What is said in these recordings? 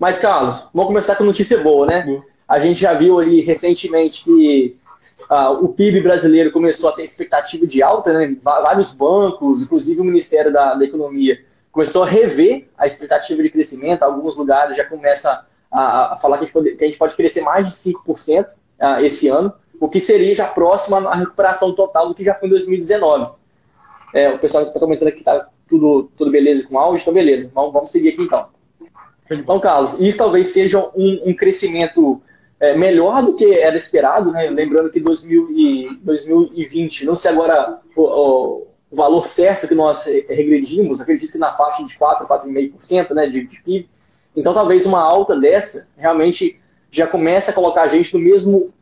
Mas, Carlos, vamos começar com notícia boa, né? A gente já viu aí recentemente que uh, o PIB brasileiro começou a ter expectativa de alta, né? Vários bancos, inclusive o Ministério da, da Economia, começou a rever a expectativa de crescimento. Alguns lugares já começam a, a falar que a, pode, que a, gente pode, crescer mais de 5% uh, ah, esse ano, o que seria já próximo à recuperação total do que já foi em 2019. É, o pessoal está comentando aqui que está tudo, tudo beleza com áudio, então beleza. Vamos, vamos seguir aqui então. Então, Carlos, isso talvez seja um, um crescimento é, melhor do que era esperado, né? Lembrando que 2000 e 2020, não sei agora o, o, valor certo que nós regredimos, acredito que na faixa de 4, 4,5% né, de, de PIB. Então, talvez uma alta dessa realmente já comece a colocar a gente no mesmo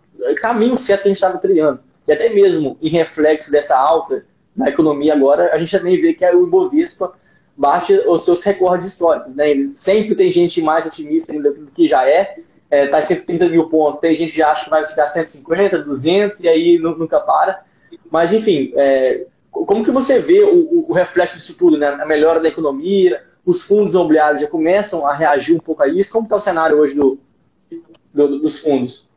caminho certo que a gente estava trilhando. E até mesmo em reflexo dessa alta na economia agora, a gente também vê que o Ibovespa bate os seus recordes históricos. Né? Sempre tem gente mais otimista ainda do que já é. É, tá em 130 mil pontos. Tem gente que acha que vai ficar 150, 200 e aí nunca para. Mas, enfim, é, como que você vê o, o, reflexo disso tudo? Né? A melhora da economia, os fundos imobiliários já começam a reagir um pouco a isso. Como está o cenário hoje do, do, dos fundos?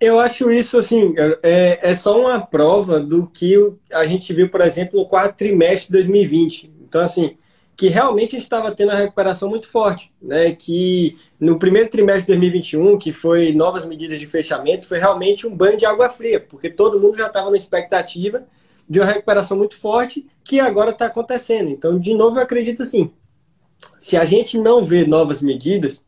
Eu acho isso assim, é, é só uma prova do que a gente viu, por exemplo, no quarto trimestre de 2020. Então, assim, que realmente a gente estava tendo uma recuperação muito forte, né? Que no primeiro trimestre de 2021, que foi novas medidas de fechamento, foi realmente um banho de água fria, porque todo mundo já estava na expectativa de uma recuperação muito forte que agora está acontecendo. Então, de novo, eu acredito assim, se a gente não vê novas medidas,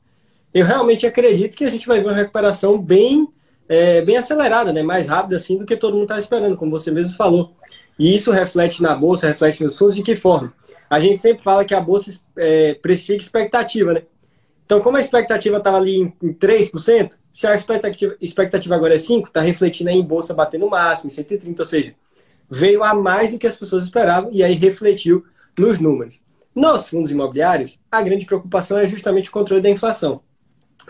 eu realmente acredito que a gente vai ver uma recuperação bem é, bem acelerada, né? mais rápida assim do que todo mundo está esperando, como você mesmo falou. E isso reflete na bolsa, reflete nos fundos de que forma? A gente sempre fala que a bolsa é, precifica expectativa, né? Então, como a expectativa estava ali em, em 3%, se a expectativa, expectativa agora é 5%, está refletindo aí em bolsa batendo no máximo, em 130%, ou seja, veio a mais do que as pessoas esperavam e aí refletiu nos números. Nos fundos imobiliários, a grande preocupação é justamente o controle da inflação.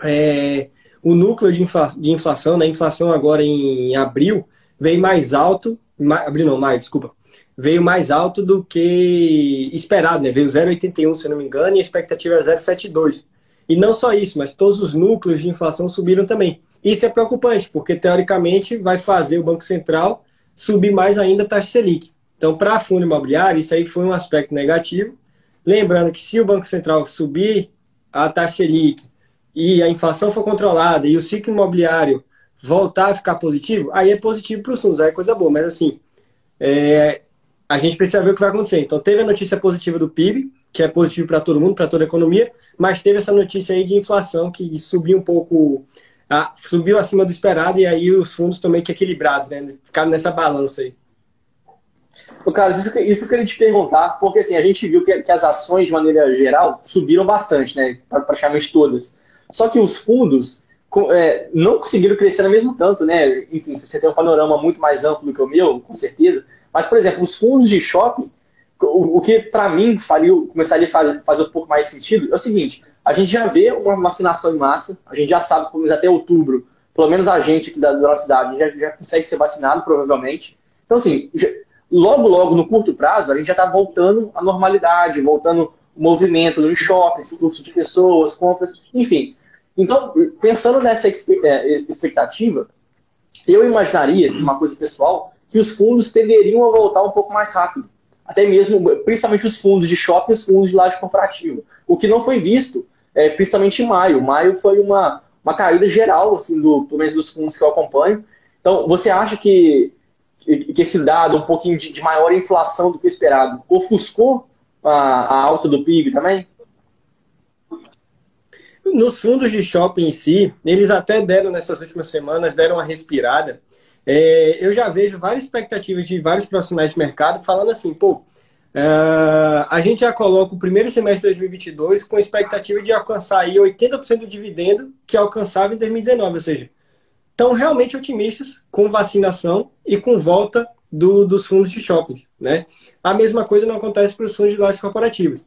É, o núcleo de, infla, de inflação, né, inflação agora em abril, veio mais alto, ma, abril não, maio, desculpa, veio mais alto do que esperado, né? Veio 0,81, se não me engano, e a expectativa é 0,72. E não só isso, mas todos os núcleos de inflação subiram também. Isso é preocupante, porque teoricamente vai fazer o Banco Central subir mais ainda a taxa Selic. Então, para fundo imobiliário, isso aí foi um aspecto negativo. Lembrando que se o Banco Central subir a taxa Selic e a inflação for controlada e o ciclo imobiliário voltar a ficar positivo, aí é positivo para os fundos, aí é coisa boa. Mas assim, é, a gente precisa ver o que vai acontecer. Então teve a notícia positiva do PIB, que é positivo para todo mundo, para toda a economia, mas teve essa notícia aí de inflação que subiu um pouco, subiu acima do esperado e aí os fundos também que equilibrados, né? Ficaram nessa balança aí. Carlos, isso, isso eu queria te perguntar, porque assim, a gente viu que, que as ações, de maneira geral, subiram bastante, né? Praticamente todas. Só que os fundos é, não conseguiram crescer no mesmo tanto, né? Enfim, você tem um panorama muito mais amplo do que o meu, com certeza. Mas, por exemplo, os fundos de shopping, o, o que para mim faria, começaria a fazer, fazer, um pouco mais sentido é o seguinte: a gente já vê uma vacinação em massa, a gente já sabe que até outubro, pelo menos a gente aqui da, da nossa cidade já, já consegue ser vacinado, provavelmente. Então, assim, já, logo, logo, no curto prazo, a gente já está voltando à normalidade, voltando o movimento nos shoppings, fluxo de pessoas, compras, enfim. Então, pensando nessa é, expectativa, eu imaginaria, assim, uma coisa pessoal, que os fundos tenderiam a voltar um pouco mais rápido. Até mesmo, principalmente os fundos de shopping os fundos de laje corporativa. O que não foi visto, é, principalmente em maio. Maio foi uma, uma caída geral, assim, do, pelo menos dos fundos que eu acompanho. Então, você acha que, que esse dado, um pouquinho de, de maior inflação do que esperado, ofuscou a, a alta do PIB também? Nos fundos de shopping em si, eles até deram nessas últimas semanas, deram uma respirada. É, eu já vejo várias expectativas de vários profissionais de mercado falando assim, pô, uh, a gente já coloca o primeiro semestre de 2022 com expectativa de alcançar aí 80% do dividendo que alcançava em 2019, ou seja, estão realmente otimistas com vacinação e com volta do, dos fundos de shoppings, né? A mesma coisa não acontece para os fundos de lojas corporativas.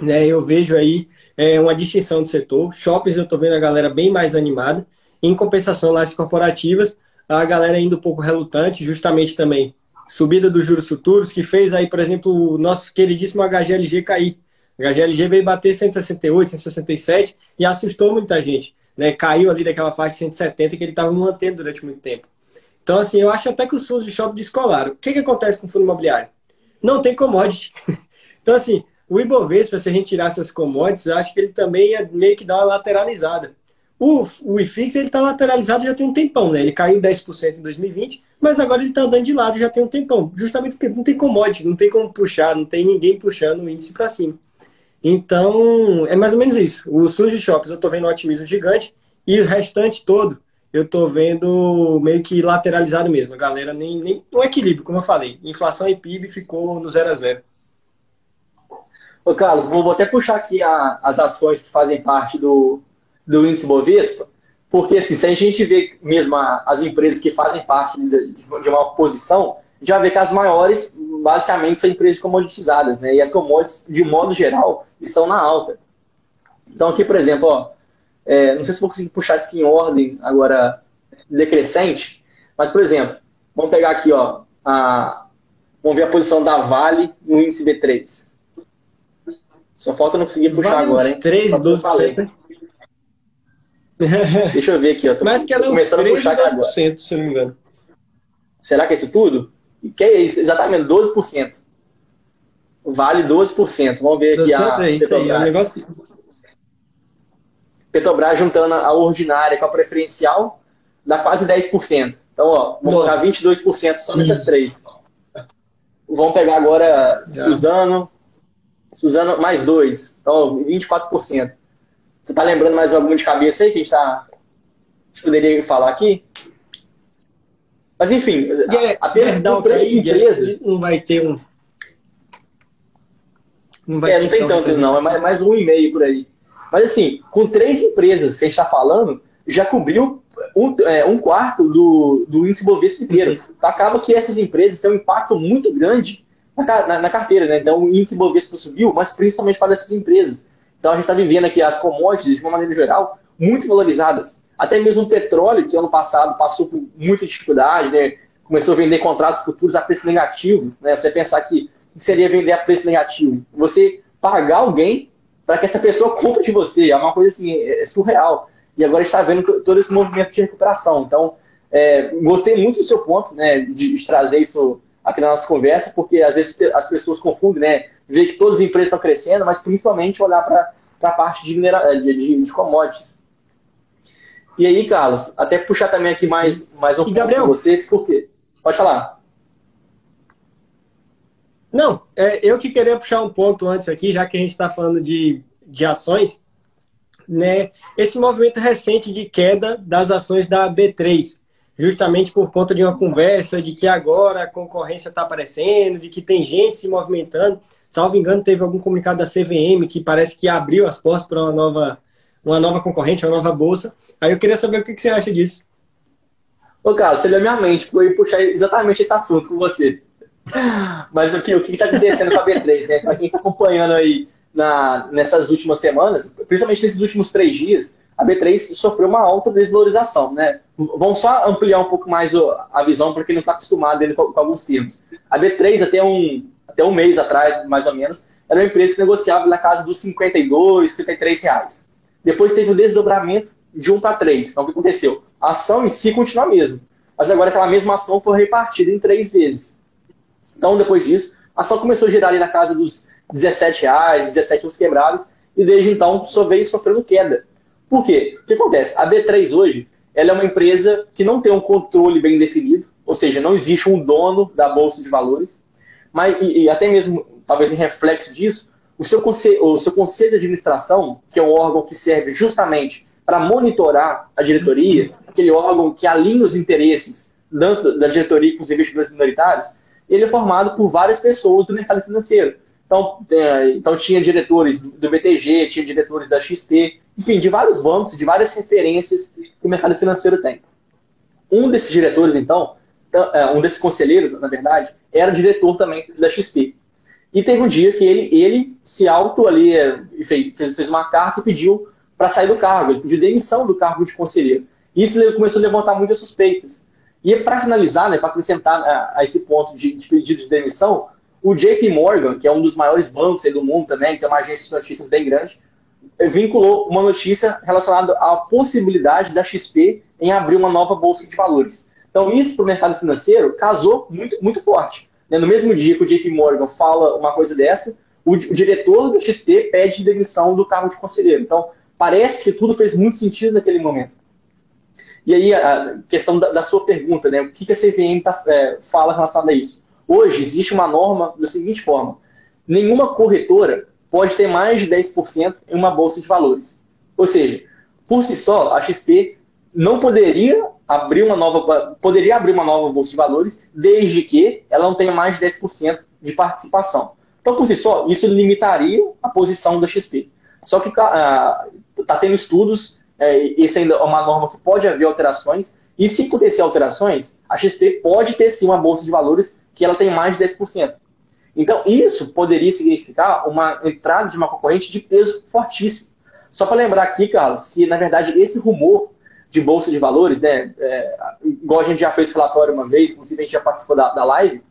Né, eu vejo aí é, uma distinção do setor. Shoppings eu estou vendo a galera bem mais animada. Em compensação, lajes corporativas, a galera ainda um pouco relutante, justamente também subida dos juros futuros, que fez aí, por exemplo, o nosso queridíssimo HGLG cair. A HGLG veio bater 168, 167 e assustou muita gente. Né? Caiu ali daquela faixa de 170 que ele estava mantendo durante muito tempo. Então, assim, eu acho até que os fundos de shopping descolaram. O que, que acontece com o fundo imobiliário? Não tem commodity. então, assim, o Ibovespa, se a gente tirar essas commodities, eu acho que ele também ia meio que dar uma lateralizada. O, o IFIX ele está lateralizado já tem um tempão, né? Ele caiu 10% em 2020, mas agora ele está andando de lado já tem um tempão. Justamente porque não tem commodity, não tem como puxar, não tem ninguém puxando o índice para cima. Então, é mais ou menos isso. Fundos de shoppings eu estou vendo um otimismo gigante e o restante todo eu estou vendo meio que lateralizado mesmo. A galera nem, nem. Um equilíbrio, como eu falei. Inflação e PIB ficou no 0 a 0 Ô, Carlos, vou até puxar aqui a, as ações que fazem parte do, do índice Bovespa, porque assim, se a gente vê mesmo a, as empresas que fazem parte de, de, uma posição, já vê que as maiores, basicamente, são empresas comoditizadas, né? E as commodities, de modo geral, estão na alta. Então, aqui, por exemplo, ó, é, não sei se vou conseguir puxar isso aqui em ordem agora decrescente, mas, por exemplo, vamos pegar aqui, ó, a, vamos ver a posição da Vale no índice B3. Só falta não conseguir puxar vale agora, hein? 13, 12%. Né? Deixa eu ver aqui, ó. Tô Mas que ela é começando 3, a puxar aqui agora. se não me engano. Será que é isso tudo? Que é isso? Exatamente, 12%. Vale 12%. Vamos ver aqui a é isso aí, é um negócio... Petrobras juntando a ordinária com a preferencial, dá quase 10%. Então, ó, vamos colocar 22% só nessas três. Vamos pegar agora Suzano, Suzano mais 2, então 24%. Você está lembrando mais alguma de cabeça aí que a gente, tá, a gente poderia falar aqui? Mas enfim, é, apenas com três empresas. Não vai ter um. Não, vai é, não tem tantos, não, é mais, mais um e meio por aí. Mas assim, com três empresas que a gente está falando, já cobriu um, é, um quarto do, do índice Bovespa inteiro. Então, acaba que essas empresas têm um impacto muito grande na, na, na carteira, né? Então o índice Bovespa subiu, mas principalmente para essas empresas. Então a gente está vivendo aqui as commodities, de uma maneira geral, muito valorizadas. Até mesmo o petróleo, que ano passado passou por muita dificuldade, né? começou a vender contratos futuros a preço negativo. Né? Você pensar que seria vender a preço negativo? Você pagar alguém para que essa pessoa compre de você. É uma coisa assim, é surreal. E agora está vendo todo esse movimento de recuperação. Então, é, gostei muito do seu ponto, né, de, de, trazer isso aqui na nossa conversa, porque às vezes as pessoas confundem, né, ver que todas as empresas estão crescendo, mas principalmente olhar para a parte de, de, de, de commodities. E aí, Carlos, até puxar também aqui mais, mais um e ponto Gabriel, você, por quê? Pode falar. Não, é, eu que queria puxar um ponto antes aqui, já que a gente está falando de, de ações, né? Esse movimento recente de queda das ações da B3, justamente por conta de uma conversa de que agora a concorrência está aparecendo, de que tem gente se movimentando. Salvo engano, teve algum comunicado da CVM que parece que abriu as portas para uma nova, uma nova concorrente, uma nova bolsa. Aí eu queria saber o que, que você acha disso. Ô, Carlos, você leu minha mente, porque eu ia puxar exatamente esse assunto com você. Mas o que o está acontecendo com a B3, né? Para quem está acompanhando aí na, nessas últimas semanas, principalmente nesses últimos três dias, a B3 sofreu uma alta desvalorização, né? Vamos só ampliar um pouco mais a visão para quem não está acostumado com, alguns termos. A B3, até um, até um mês atrás, mais ou menos, era uma empresa que negociava na casa dos 52, 53 reais. Depois teve o um desdobramento de 1 para 3. Então, o que aconteceu? A ação em si continua a mesma. Mas agora aquela mesma ação foi repartida em três vezes. Então, depois disso, a ação começou a girar ali na casa dos 17 reais, 17 uns quebrados, e desde então só veio sofrendo queda. Por quê? O que acontece? A B3 hoje ela é uma empresa que não tem um controle bem definido, ou seja, não existe um dono da Bolsa de Valores, mas e, e até mesmo, talvez em reflexo disso, o seu, conselho, o seu conselho de administração, que é um órgão que serve justamente para monitorar a diretoria, aquele órgão que alinha os interesses da diretoria com os investidores minoritários, ele é formado por várias pessoas do mercado financeiro. Então, é, então tinha diretores do BTG, tinha diretores da XP, enfim, de vários bancos, de várias referências que o mercado financeiro tem. Um desses diretores, então, então é, um desses conselheiros, na verdade, era diretor também da XP. E teve um dia que ele, ele se auto ali, é, fez, fez uma carta e pediu para sair do cargo, ele pediu demissão do cargo de conselheiro. Isso começou a levantar muitas suspeitas. E para finalizar, né, para acrescentar a, a, esse ponto de, de pedido de demissão, O JP Morgan, que é um dos maiores bancos do mundo também, que tem uma agência de notícias bem grande, vinculou uma notícia relacionada à possibilidade da XP em abrir uma nova bolsa de valores. Então, isso para o mercado financeiro casou muito, muito forte. Né? No mesmo dia que o JP Morgan fala uma coisa dessa, o, diretor do XP pede demissão do cargo de conselheiro. Então, parece que tudo fez muito sentido naquele momento. E aí, a questão da, da sua pergunta, né? o que, que a CVM tá, é, fala relacionado a isso? Hoje, existe uma norma da seguinte forma: nenhuma corretora pode ter mais de 10% em uma bolsa de valores. Ou seja, por si só, a XP não poderia abrir uma nova poderia abrir uma nova bolsa de valores desde que ela não tenha mais de 10% de participação. Então, por si só, isso limitaria a posição da XP. Só que está ah, tá tendo estudos, é, esse ainda é uma norma que pode haver alterações, e se acontecer alterações, a XP pode ter sim uma bolsa de valores que ela tem mais de 10%. Então, isso poderia significar uma entrada de uma concorrente de peso fortíssimo. Só para lembrar aqui, Carlos, que na verdade esse rumor de bolsa de valores, né, é, igual a gente já fez relatório uma vez, inclusive a gente já participou da, da live,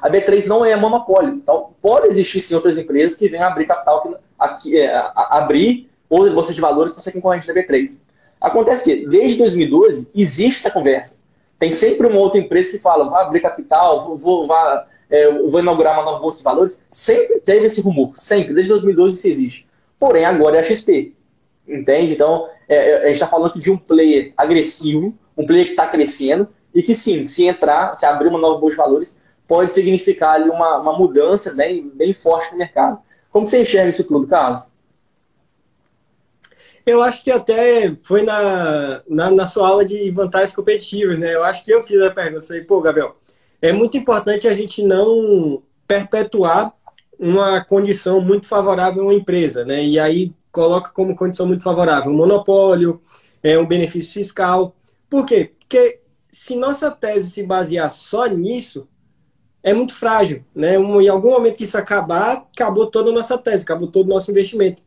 a B3 não é monopólio. Então, pode existir sim outras empresas que venham abrir capital, aqui, é, abrir ou bolsa de valores para ser concorrente da B3. Acontece que, desde 2012, existe essa conversa. Tem sempre uma outra empresa que fala, vai abrir capital, vou, vou, vai, é, vou inaugurar uma nova bolsa de valores. Sempre teve esse rumor, sempre, desde 2012 isso existe. Porém, agora é a XP. Entende? Então, é, é a gente está falando aqui de um player agressivo, um player que está crescendo, e que sim, se entrar, se abrir uma nova bolsa de valores, pode significar ali uma, uma mudança bem, bem forte no mercado. Como você enxerga isso tudo, Carlos? Eu acho que até foi na, na, na, sua aula de vantagens competitivas, né? Eu acho que eu fiz a pergunta. Falei, pô, Gabriel, é muito importante a gente não perpetuar uma condição muito favorável a uma empresa, né? E aí coloca como condição muito favorável um monopólio, é um benefício fiscal. Por quê? Porque se nossa tese se basear só nisso, é muito frágil, né? em algum momento que isso acabar, acabou toda a nossa tese, acabou todo o nosso investimento.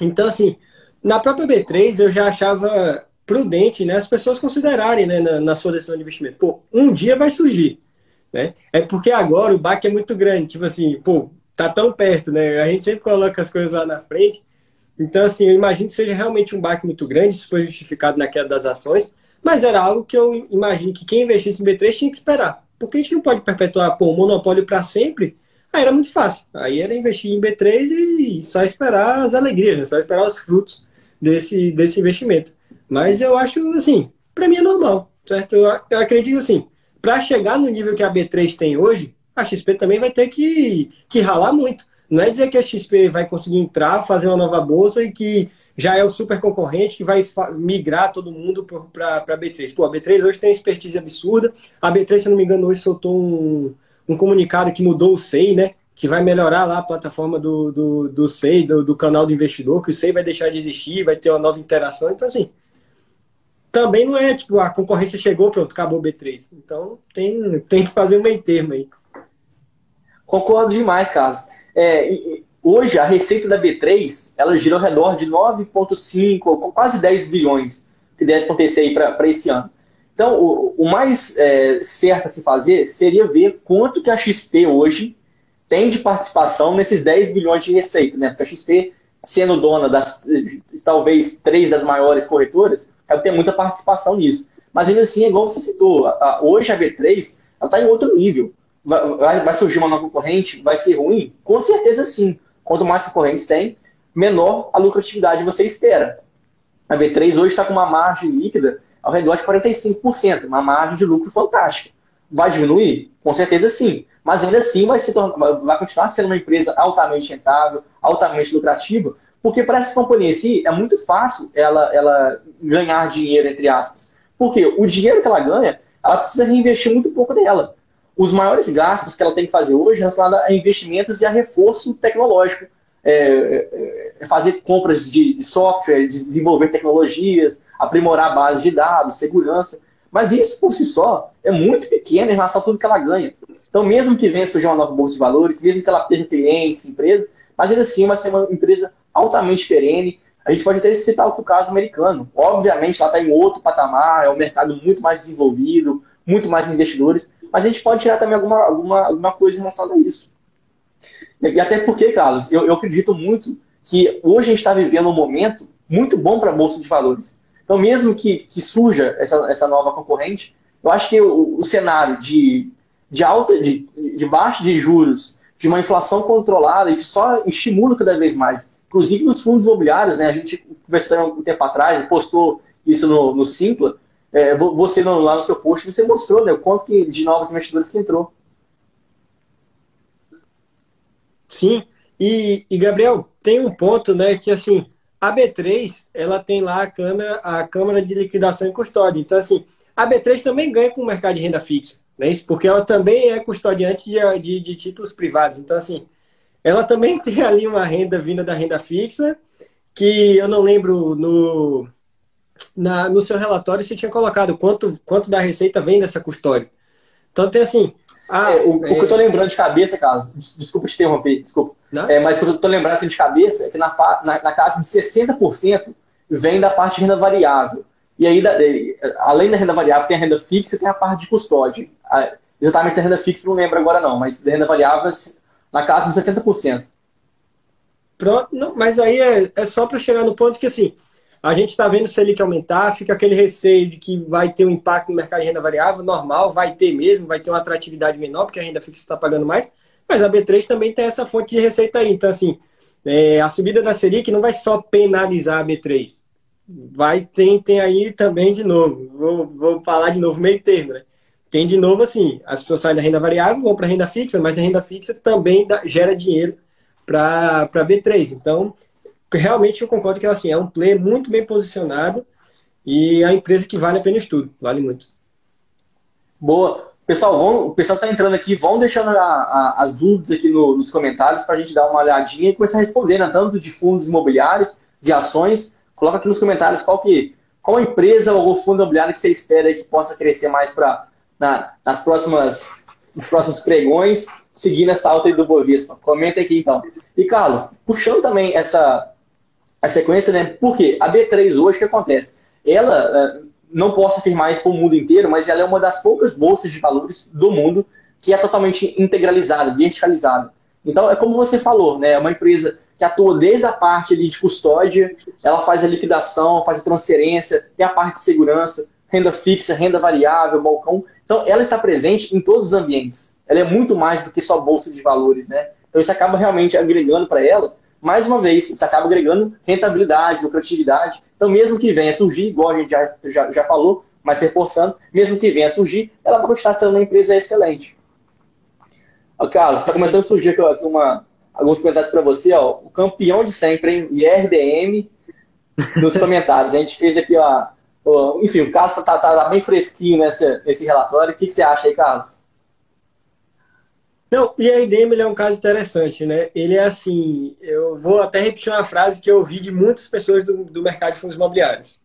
Então, assim, na própria B3 eu já achava prudente, né, as pessoas considerarem, né, na, na sua decisão de investimento. Pô, um dia vai surgir, né? É porque agora o baque é muito grande, tipo assim, pô, tá tão perto, né? A gente sempre coloca as coisas lá na frente. Então, assim, eu imagino que seja realmente um baque muito grande, isso foi justificado na queda das ações, mas era algo que eu imagino que quem investisse em B3 tinha que esperar. Porque a gente não pode perpetuar pô, o monopólio para sempre. Aí era muito fácil. Aí era investir em B3 e só esperar as alegrias, né? só esperar os frutos desse, desse investimento. Mas eu acho, assim, para mim é normal, certo? Eu, eu acredito assim, para chegar no nível que a B3 tem hoje, a XP também vai ter que, que ralar muito. Não é dizer que a XP vai conseguir entrar, fazer uma nova bolsa e que já é o super concorrente que vai migrar todo mundo para a B3. Pô, a B3 hoje tem uma expertise absurda. A B3, se não me engano, hoje soltou um, um comunicado que mudou o SEI, né? Que vai melhorar lá a plataforma do, do, do SEI, do, do canal do investidor, que o SEI vai deixar de existir, vai ter uma nova interação. Então, assim, também não é tipo, a concorrência chegou, pronto, acabou o B3. Então, tem, tem que fazer um meio termo aí. Concordo demais, Carlos. É, Hoje, a receita da B3 ela gira ao redor de 9,5, quase 10 bilhões, que deve acontecer aí para esse ano. Então, o, o mais é, certo a se fazer seria ver quanto que a XP hoje tem de participação nesses 10 bilhões de receita, né? Porque a XP, sendo dona das talvez três das maiores corretoras, deve ter muita participação nisso. Mas ainda assim, igual você citou, a, a, hoje a B3 está em outro nível. Vai, vai surgir uma nova concorrente? Vai ser ruim? Com certeza sim. Quanto mais concorrentes tem, menor a lucratividade você espera. A B3 hoje está com uma margem líquida ao redor de 45%, uma margem de lucro fantástica. Vai diminuir? Com certeza sim. Mas ainda assim vai, se tornar, vai continuar sendo uma empresa altamente rentável, altamente lucrativa, porque para essa companhia em si é muito fácil ela, ela ganhar dinheiro, entre aspas. Porque o dinheiro que ela ganha, ela precisa reinvestir muito pouco dela os maiores gastos que ela tem que fazer hoje é relacionado a investimentos e a reforço tecnológico. É, é, é fazer compras de, de, software, desenvolver tecnologias, aprimorar a base de dados, segurança. Mas isso por si só é muito pequeno em relação a tudo que ela ganha. Então, mesmo que venha surgir uma nova bolsa de valores, mesmo que ela tenha clientes, empresas, mas ainda assim vai ser uma empresa altamente perene. A gente pode até citar o caso americano. Obviamente, ela está em outro patamar, é um mercado muito mais desenvolvido, muito mais investidores, mas a gente pode tirar também alguma, alguma, alguma coisa relação a isso. E até porque, Carlos, eu, eu acredito muito que hoje a gente está vivendo um momento muito bom para a Bolsa de Valores. Então, mesmo que, que surja essa, essa nova concorrente, eu acho que o, o cenário de, de alta, de, de baixa de juros, de uma inflação controlada, isso só estimula cada vez mais. Inclusive nos fundos imobiliários, né? A gente conversou um tempo atrás, postou isso no, no Simpla. É, você lá no seu post, você mostrou né, o quanto que, de novos investidores que entrou. Sim, e, e, Gabriel, tem um ponto, né, que assim, a B3, ela tem lá a câmera, a câmara de liquidação e custódia. Então, assim, a B3 também ganha com o mercado de renda fixa, né? Isso porque ela também é custodiante de, de, de títulos privados. Então, assim, ela também tem ali uma renda vinda da renda fixa, que eu não lembro no, na, no seu relatório se tinha colocado quanto, quanto da receita vem dessa custódia. Então tem assim. Ah, é, o, é... o, que eu tô lembrando de cabeça, Carlos, desculpa te interromper, desculpa. É, mas o que eu tô lembrando assim, de cabeça é que na, na, na casa de 60% vem da parte de renda variável. E aí, além da renda variável, tem a renda fixa e tem a parte de custódia. Exatamente a renda fixa não lembro agora não, mas da renda variável na casa de 60%. Pronto, não, mas aí é, é só para chegar no ponto que assim, a gente está vendo se ele quer aumentar, fica aquele receio de que vai ter um impacto no mercado de renda variável, normal, vai ter mesmo, vai ter uma atratividade menor, porque a renda fixa está pagando mais, mas a B3 também tem essa fonte de receita aí. Então, assim, é, a subida da Selic não vai só penalizar a B3. Vai, tem, tem aí também de novo, vou, vou falar de novo meio termo, né? Tem de novo assim, as pessoas saem da renda variável, vão para renda fixa, mas a renda fixa também dá, gera dinheiro para a B3. Então, realmente eu concordo que assim, é um player muito bem posicionado e é a empresa que vale a pena estudo, vale muito. Boa. Pessoal, vão, o pessoal está entrando aqui, vão deixando a, a, as dúvidas aqui no, nos comentários para a gente dar uma olhadinha e começar a responder, né, tanto de fundos imobiliários, de ações. Coloca aqui nos comentários qual, que, qual empresa ou fundo imobiliário que você espera que possa crescer mais para na, nas próximas, nos próximos pregões, seguindo essa alta aí do Bovespa. Comenta aqui então. E Carlos, puxando também essa, a sequência, né? Porque a B3 hoje, o que acontece? Ela, é, não posso afirmar isso para o mundo inteiro, mas ela é uma das poucas bolsas de valores do mundo que é totalmente integralizada, verticalizada. Então, é como você falou, né? É uma empresa que atua desde a parte ali de custódia, ela faz a liquidação, faz a transferência, tem a parte de segurança, renda fixa, renda variável, balcão. Então, ela está presente em todos os ambientes. Ela é muito mais do que só bolsa de valores, né? Então, isso acaba realmente agregando para ela mais uma vez, isso acaba agregando rentabilidade, lucratividade. Então, mesmo que venha surgir, igual a gente já, já, já falou, mas reforçando, mesmo que venha surgir, ela vai continuar sendo uma empresa excelente. Carlos, está começando a surgir aqui uma, alguns comentários para você. Ó, o campeão de sempre, hein? IRDM, nos comentários. A gente fez aqui, ó, ó enfim, o Carlos está tá, tá bem fresquinho nessa, nesse relatório. O que, que você acha aí, Carlos? Não, o IRDM é um caso interessante, né? Ele é assim, eu vou até repetir uma frase que eu ouvi de muitas pessoas do, do mercado de fundos imobiliários.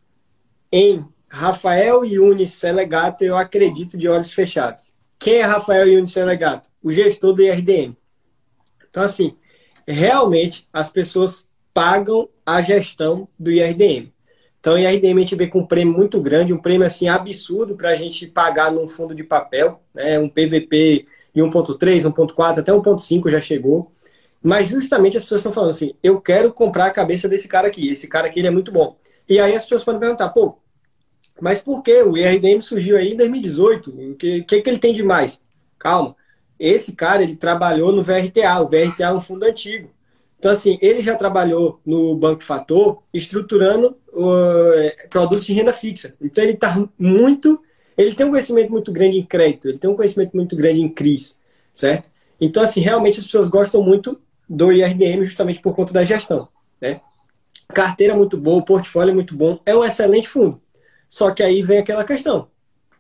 Em Rafael Yunis Selegato, eu acredito de olhos fechados. Quem é Rafael Yunis Selegato? O gestor do IRDM. Então, assim, realmente as pessoas pagam a gestão do IRDM. Então, o IRDM a gente vê com um prêmio muito grande, um prêmio assim absurdo para a gente pagar num fundo de papel, né? um PVP e 1.3, 1.4, até 1.5 já chegou. Mas justamente as pessoas estão falando assim, eu quero comprar a cabeça desse cara aqui, esse cara aqui ele é muito bom. E aí as pessoas podem perguntar, pô, mas por que o IRDM surgiu aí em 2018? O que, que, que ele tem de mais? Calma, esse cara ele trabalhou no VRTA, o VRTA é um fundo antigo. Então, assim, ele já trabalhou no Banco Fator estruturando uh, produtos de renda fixa. Então, ele está muito ele tem um conhecimento muito grande em crédito, ele tem um conhecimento muito grande em CRIs, certo? Então, assim, realmente as pessoas gostam muito do IRDM justamente por conta da gestão, né? Carteira muito boa, portfólio muito bom, é um excelente fundo. Só que aí vem aquela questão,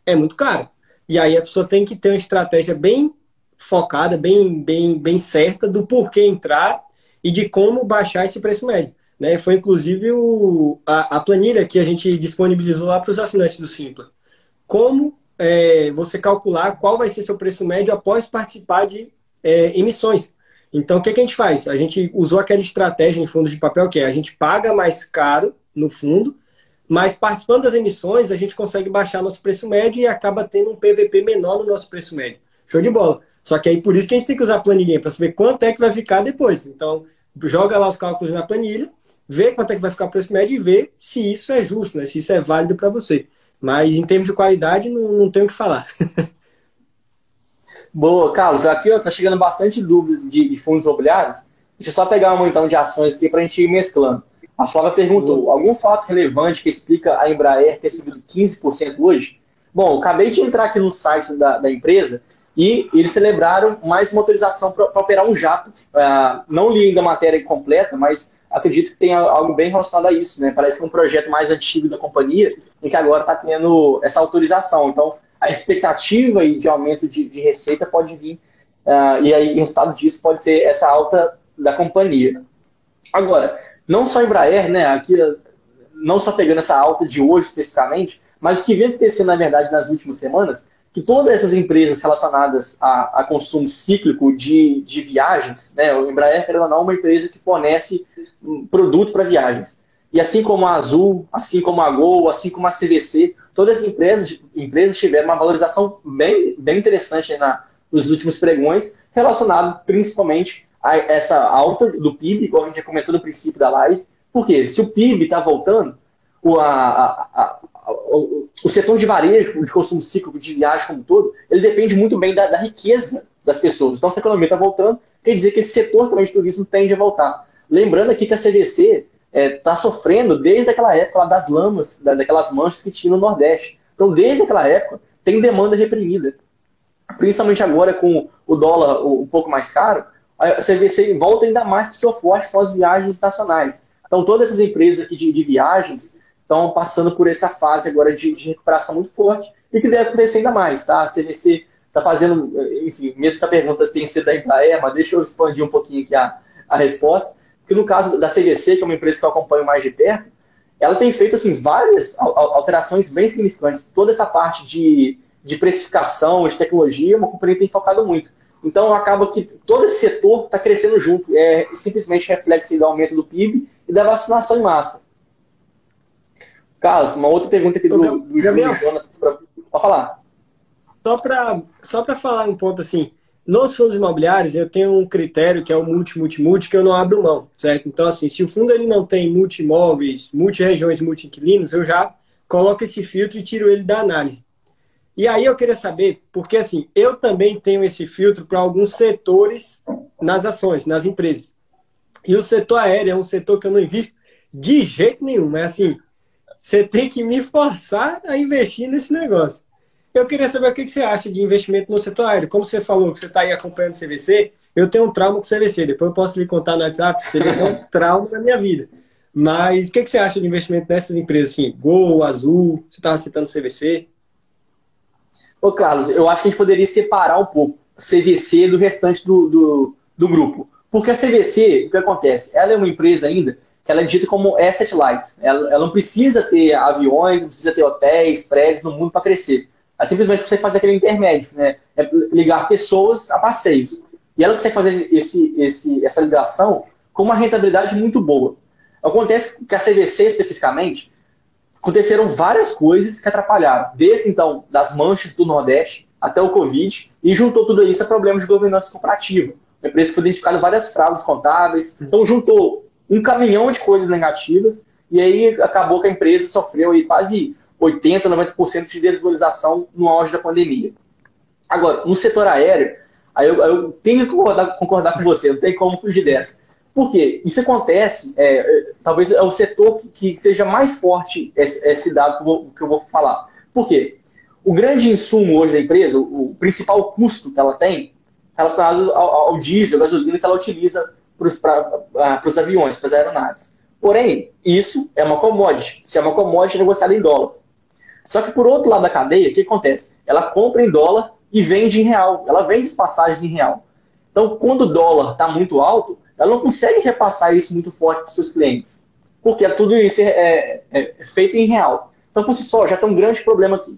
é muito caro. E aí a pessoa tem que ter uma estratégia bem focada, bem, bem, bem certa do porquê entrar e de como baixar esse preço médio. Né? Foi inclusive o, a, a planilha que a gente disponibilizou lá para os assinantes do Simpla como é, você calcular qual vai ser seu preço médio após participar de é, emissões. Então, o que, que a gente faz? A gente usou aquela estratégia em fundos de papel que é a gente paga mais caro no fundo, mas participando das emissões, a gente consegue baixar nosso preço médio e acaba tendo um PVP menor no nosso preço médio. Show de bola. Só que aí por isso que a gente tem que usar a planilhinha, para saber quanto é que vai ficar depois. Então, joga lá os cálculos na planilha, vê quanto é que vai ficar o preço médio e vê se isso é justo, né? se isso é válido para você. Mas em termos de qualidade, não, não tenho o que falar. Boa, Carlos. Aqui está chegando bastante dúvidas de, de, fundos imobiliários. Deixa eu só pegar uma então de ações aqui para a gente ir mesclando. A Flávia perguntou: algum fato relevante que explica a Embraer ter subido 15% hoje? Bom, acabei de entrar aqui no site da, da empresa e eles celebraram mais uma autorização para operar um jato. Uh, não li ainda a matéria completa, mas acredito que tenha algo bem relacionado a isso. Né? Parece que é um projeto mais antigo da companhia e que agora está tendo essa autorização. Então, a expectativa de aumento de, de receita pode vir, uh, e aí o resultado disso pode ser essa alta da companhia. Agora, não só a Embraer, né, aqui não só pegando essa alta de hoje especificamente, mas o que vem acontecendo, na verdade, nas últimas semanas, que todas essas empresas relacionadas a, a consumo cíclico de, de viagens, né, o Embraer, ela não, é uma empresa que fornece produto para viagens. E assim como a Azul, assim como a Gol, assim como a CVC, todas as empresas, empresas tiveram uma valorização bem, bem interessante na, nos últimos pregões, relacionado principalmente a essa alta do PIB, igual a gente comentou no princípio da live. Porque se o PIB está voltando, o, a, a, o setor de varejo, de consumo cíclico, de viagem como um todo, ele depende muito bem da, da riqueza das pessoas. Então, se a economia está voltando, quer dizer que esse setor também de turismo tende a voltar. Lembrando aqui que a CVC está é, tá sofrendo desde aquela época das lamas, daquelas manchas que tinha no Nordeste. Então, desde aquela época, tem demanda reprimida. Principalmente agora com o dólar um pouco mais caro, a CVC volta ainda mais para o seu forte, são as viagens estacionais. Então, todas essas empresas aqui de, de viagens estão passando por essa fase agora de, de, recuperação muito forte e que deve acontecer ainda mais, tá? A CVC está fazendo, enfim, mesmo que a pergunta tenha sido da Embraer, mas deixa eu expandir um pouquinho aqui a, a resposta que no caso da CVC, que é uma empresa que eu acompanho mais de perto, ela tem feito assim, várias alterações bem significantes. Toda essa parte de, de precificação, de tecnologia, uma companhia tem focado muito. Então, acaba que todo esse setor está crescendo junto. É simplesmente reflexo do aumento do PIB e da vacinação em massa. Carlos, uma outra pergunta aqui do, do Gabriel, Jonas. Pode falar. Só para só falar um ponto assim, nos fundos imobiliários, eu tenho um critério que é o multi-multi-multi, que eu não abro mão, certo? Então, assim, se o fundo ele não tem multi-imóveis, multi-regiões, multi-inquilinos, eu já coloco esse filtro e tiro ele da análise. E aí eu queria saber, porque assim, eu também tenho esse filtro para alguns setores nas ações, nas empresas. E o setor aéreo é um setor que eu não invisto de jeito nenhum. Mas assim, você tem que me forçar a investir nesse negócio. Eu queria saber o que você acha de investimento no setor aéreo. Como você falou que você está aí acompanhando o CVC, eu tenho um trauma com o CVC. Depois eu posso lhe contar no WhatsApp. O CVC é um trauma na minha vida. Mas o que você acha de investimento nessas empresas assim? Gol, Azul, você estava citando CVC? Ô, Carlos, eu acho que a gente poderia separar um pouco CVC do restante do, do, do grupo. Porque a CVC, o que acontece? Ela é uma empresa ainda que ela é dita como asset light. Ela, ela não precisa ter aviões, não precisa ter hotéis, prédios no mundo para crescer. É simplesmente você fazer aquele intermédio, né? É ligar pessoas a passeios. E ela consegue fazer esse, esse, essa ligação com uma rentabilidade muito boa. Acontece que a CVC especificamente, aconteceram várias coisas que atrapalharam. Desde então, das manchas do Nordeste até o Covid, e juntou tudo isso a problemas de governança corporativa. A empresa foi identificada várias fraudes contábeis, então juntou um caminhão de coisas negativas, e aí acabou que a empresa sofreu aí quase 80%, 90% de desvalorização no auge da pandemia. Agora, no setor aéreo, aí eu, eu tenho que concordar, concordar, com você, não tem como fugir dessa. Por quê? Isso acontece, é, é talvez é o setor que, que, seja mais forte esse, esse dado que eu, vou, que eu, vou, falar. Por quê? O grande insumo hoje da empresa, o, principal custo que ela tem, relacionado ao, ao diesel, gasolina que ela utiliza para os aviões, para as aeronaves. Porém, isso é uma commodity. Se é uma commodity, é negociada em dólar. Só que por outro lado da cadeia, o que acontece? Ela compra em dólar e vende em real. Ela vende as passagens em real. Então, quando o dólar está muito alto, ela não consegue repassar isso muito forte para seus clientes. Porque tudo isso é, é, é, feito em real. Então, por si só, já tem um grande problema aqui.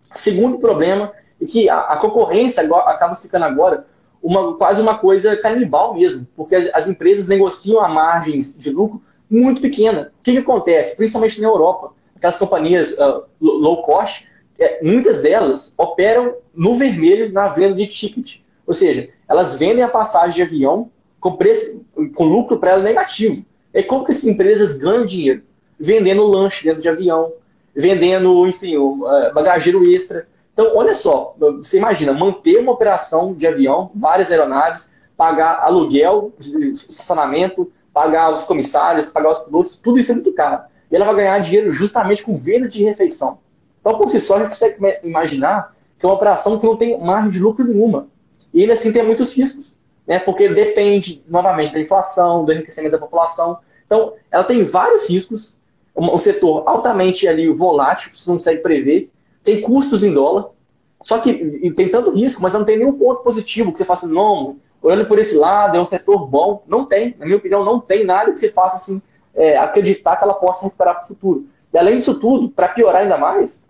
Segundo problema é que a, a concorrência agora, acaba ficando agora uma, quase uma coisa canibal mesmo, porque as, as empresas negociam a margens de lucro muito pequena. O que, que acontece? Principalmente na Europa aquelas companhias uh, low cost, é, muitas delas operam no vermelho na venda de ticket. Ou seja, elas vendem a passagem de avião com, preço, com lucro para ela negativo. É como que essas empresas ganham dinheiro? Vendendo lanche dentro de avião, vendendo, enfim, é, bagageiro extra. Então, olha só, você imagina manter uma operação de avião, várias aeronaves, pagar aluguel, estacionamento, pagar os comissários, pagar os pilotos, tudo isso é muito caro. E ela vai ganhar dinheiro justamente com venda de refeição. Então, por si só, a gente consegue imaginar que é uma operação que não tem margem de lucro nenhuma. E ainda assim tem muitos riscos, né? porque depende, novamente, da inflação, do enriquecimento da população. Então, ela tem vários riscos, um setor altamente ali volátil, que você não consegue prever, tem custos em dólar, só que tem tanto risco, mas não tem nenhum ponto positivo que você faça, não, olhando por esse lado, é um setor bom. Não tem, na minha opinião, não tem nada que você faça assim, é, acreditar que ela possa recuperar para o futuro. E além disso tudo, para piorar ainda mais,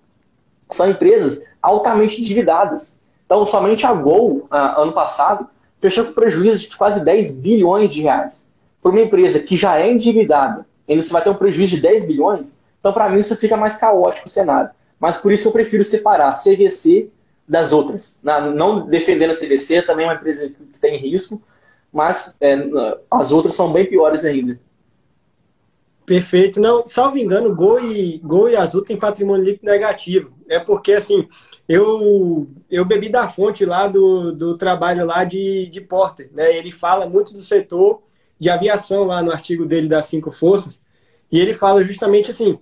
são empresas altamente endividadas. Então, somente a Gol, ano passado, fechou com prejuízo de quase 10 bilhões de reais. Para uma empresa que já é endividada, ainda você vai ter um prejuízo de 10 bilhões, então para mim isso fica mais caótico o cenário. Mas por isso que eu prefiro separar a CVC das outras. Não defendendo a CVC, também é uma empresa que tem risco, mas é, as outras são bem piores ainda. Perfeito. Não, salvo engano, Gol e, Gol e Azul tem patrimônio líquido negativo. É porque, assim, eu, eu bebi da fonte lá do, do trabalho lá de, de Porter. Né? Ele fala muito do setor de aviação lá no artigo dele das cinco forças. E ele fala justamente assim,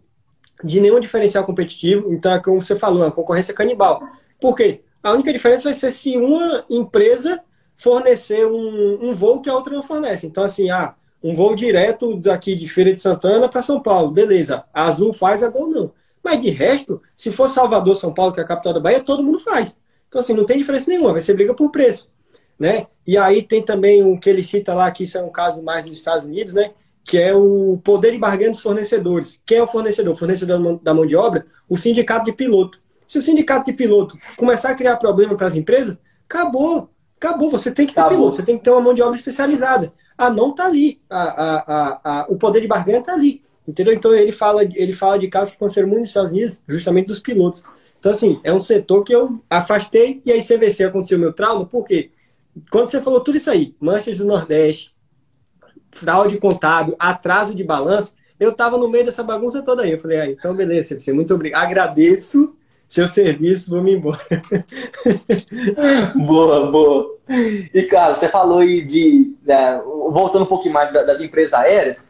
de nenhum diferencial competitivo. Então, é como você falou, a concorrência canibal. Por quê? A única diferença vai ser se uma empresa fornecer um, um voo que a outra não fornece. Então, assim, ah, um voo direto daqui de Feira de Santana para São Paulo. Beleza, a Azul faz, a Gol não. Mas de resto, se for Salvador, São Paulo, que é a capital da Bahia, todo mundo faz. Então, assim, não tem diferença nenhuma, vai ser briga por preço. Né? E aí tem também o que ele cita lá, que isso é um caso mais dos Estados Unidos, né? Que é o poder de barganha dos fornecedores. Quem é o fornecedor? O fornecedor da mão de obra? O sindicato de piloto. Se o sindicato de piloto começar a criar problema para as empresas, acabou. Acabou. Você tem que ter acabou. piloto, você tem que ter uma mão de obra especializada a mão está ali, a, a, a, o poder de barganha está ali. Entendeu? Então ele fala, ele fala de casos que aconteceram muito nos Estados Unidos, justamente dos pilotos. Então, assim, é um setor que eu afastei e aí CVC aconteceu meu trauma, por quê? Quando você falou tudo isso aí, manchas do Nordeste, fraude contábil, atraso de balanço, eu estava no meio dessa bagunça toda aí. Eu falei, ah, então beleza, CVC, muito obrigado. Agradeço seu serviço, vamos embora. boa, boa. E, cara, você falou aí de. Né, voltando um pouquinho mais das empresas aéreas,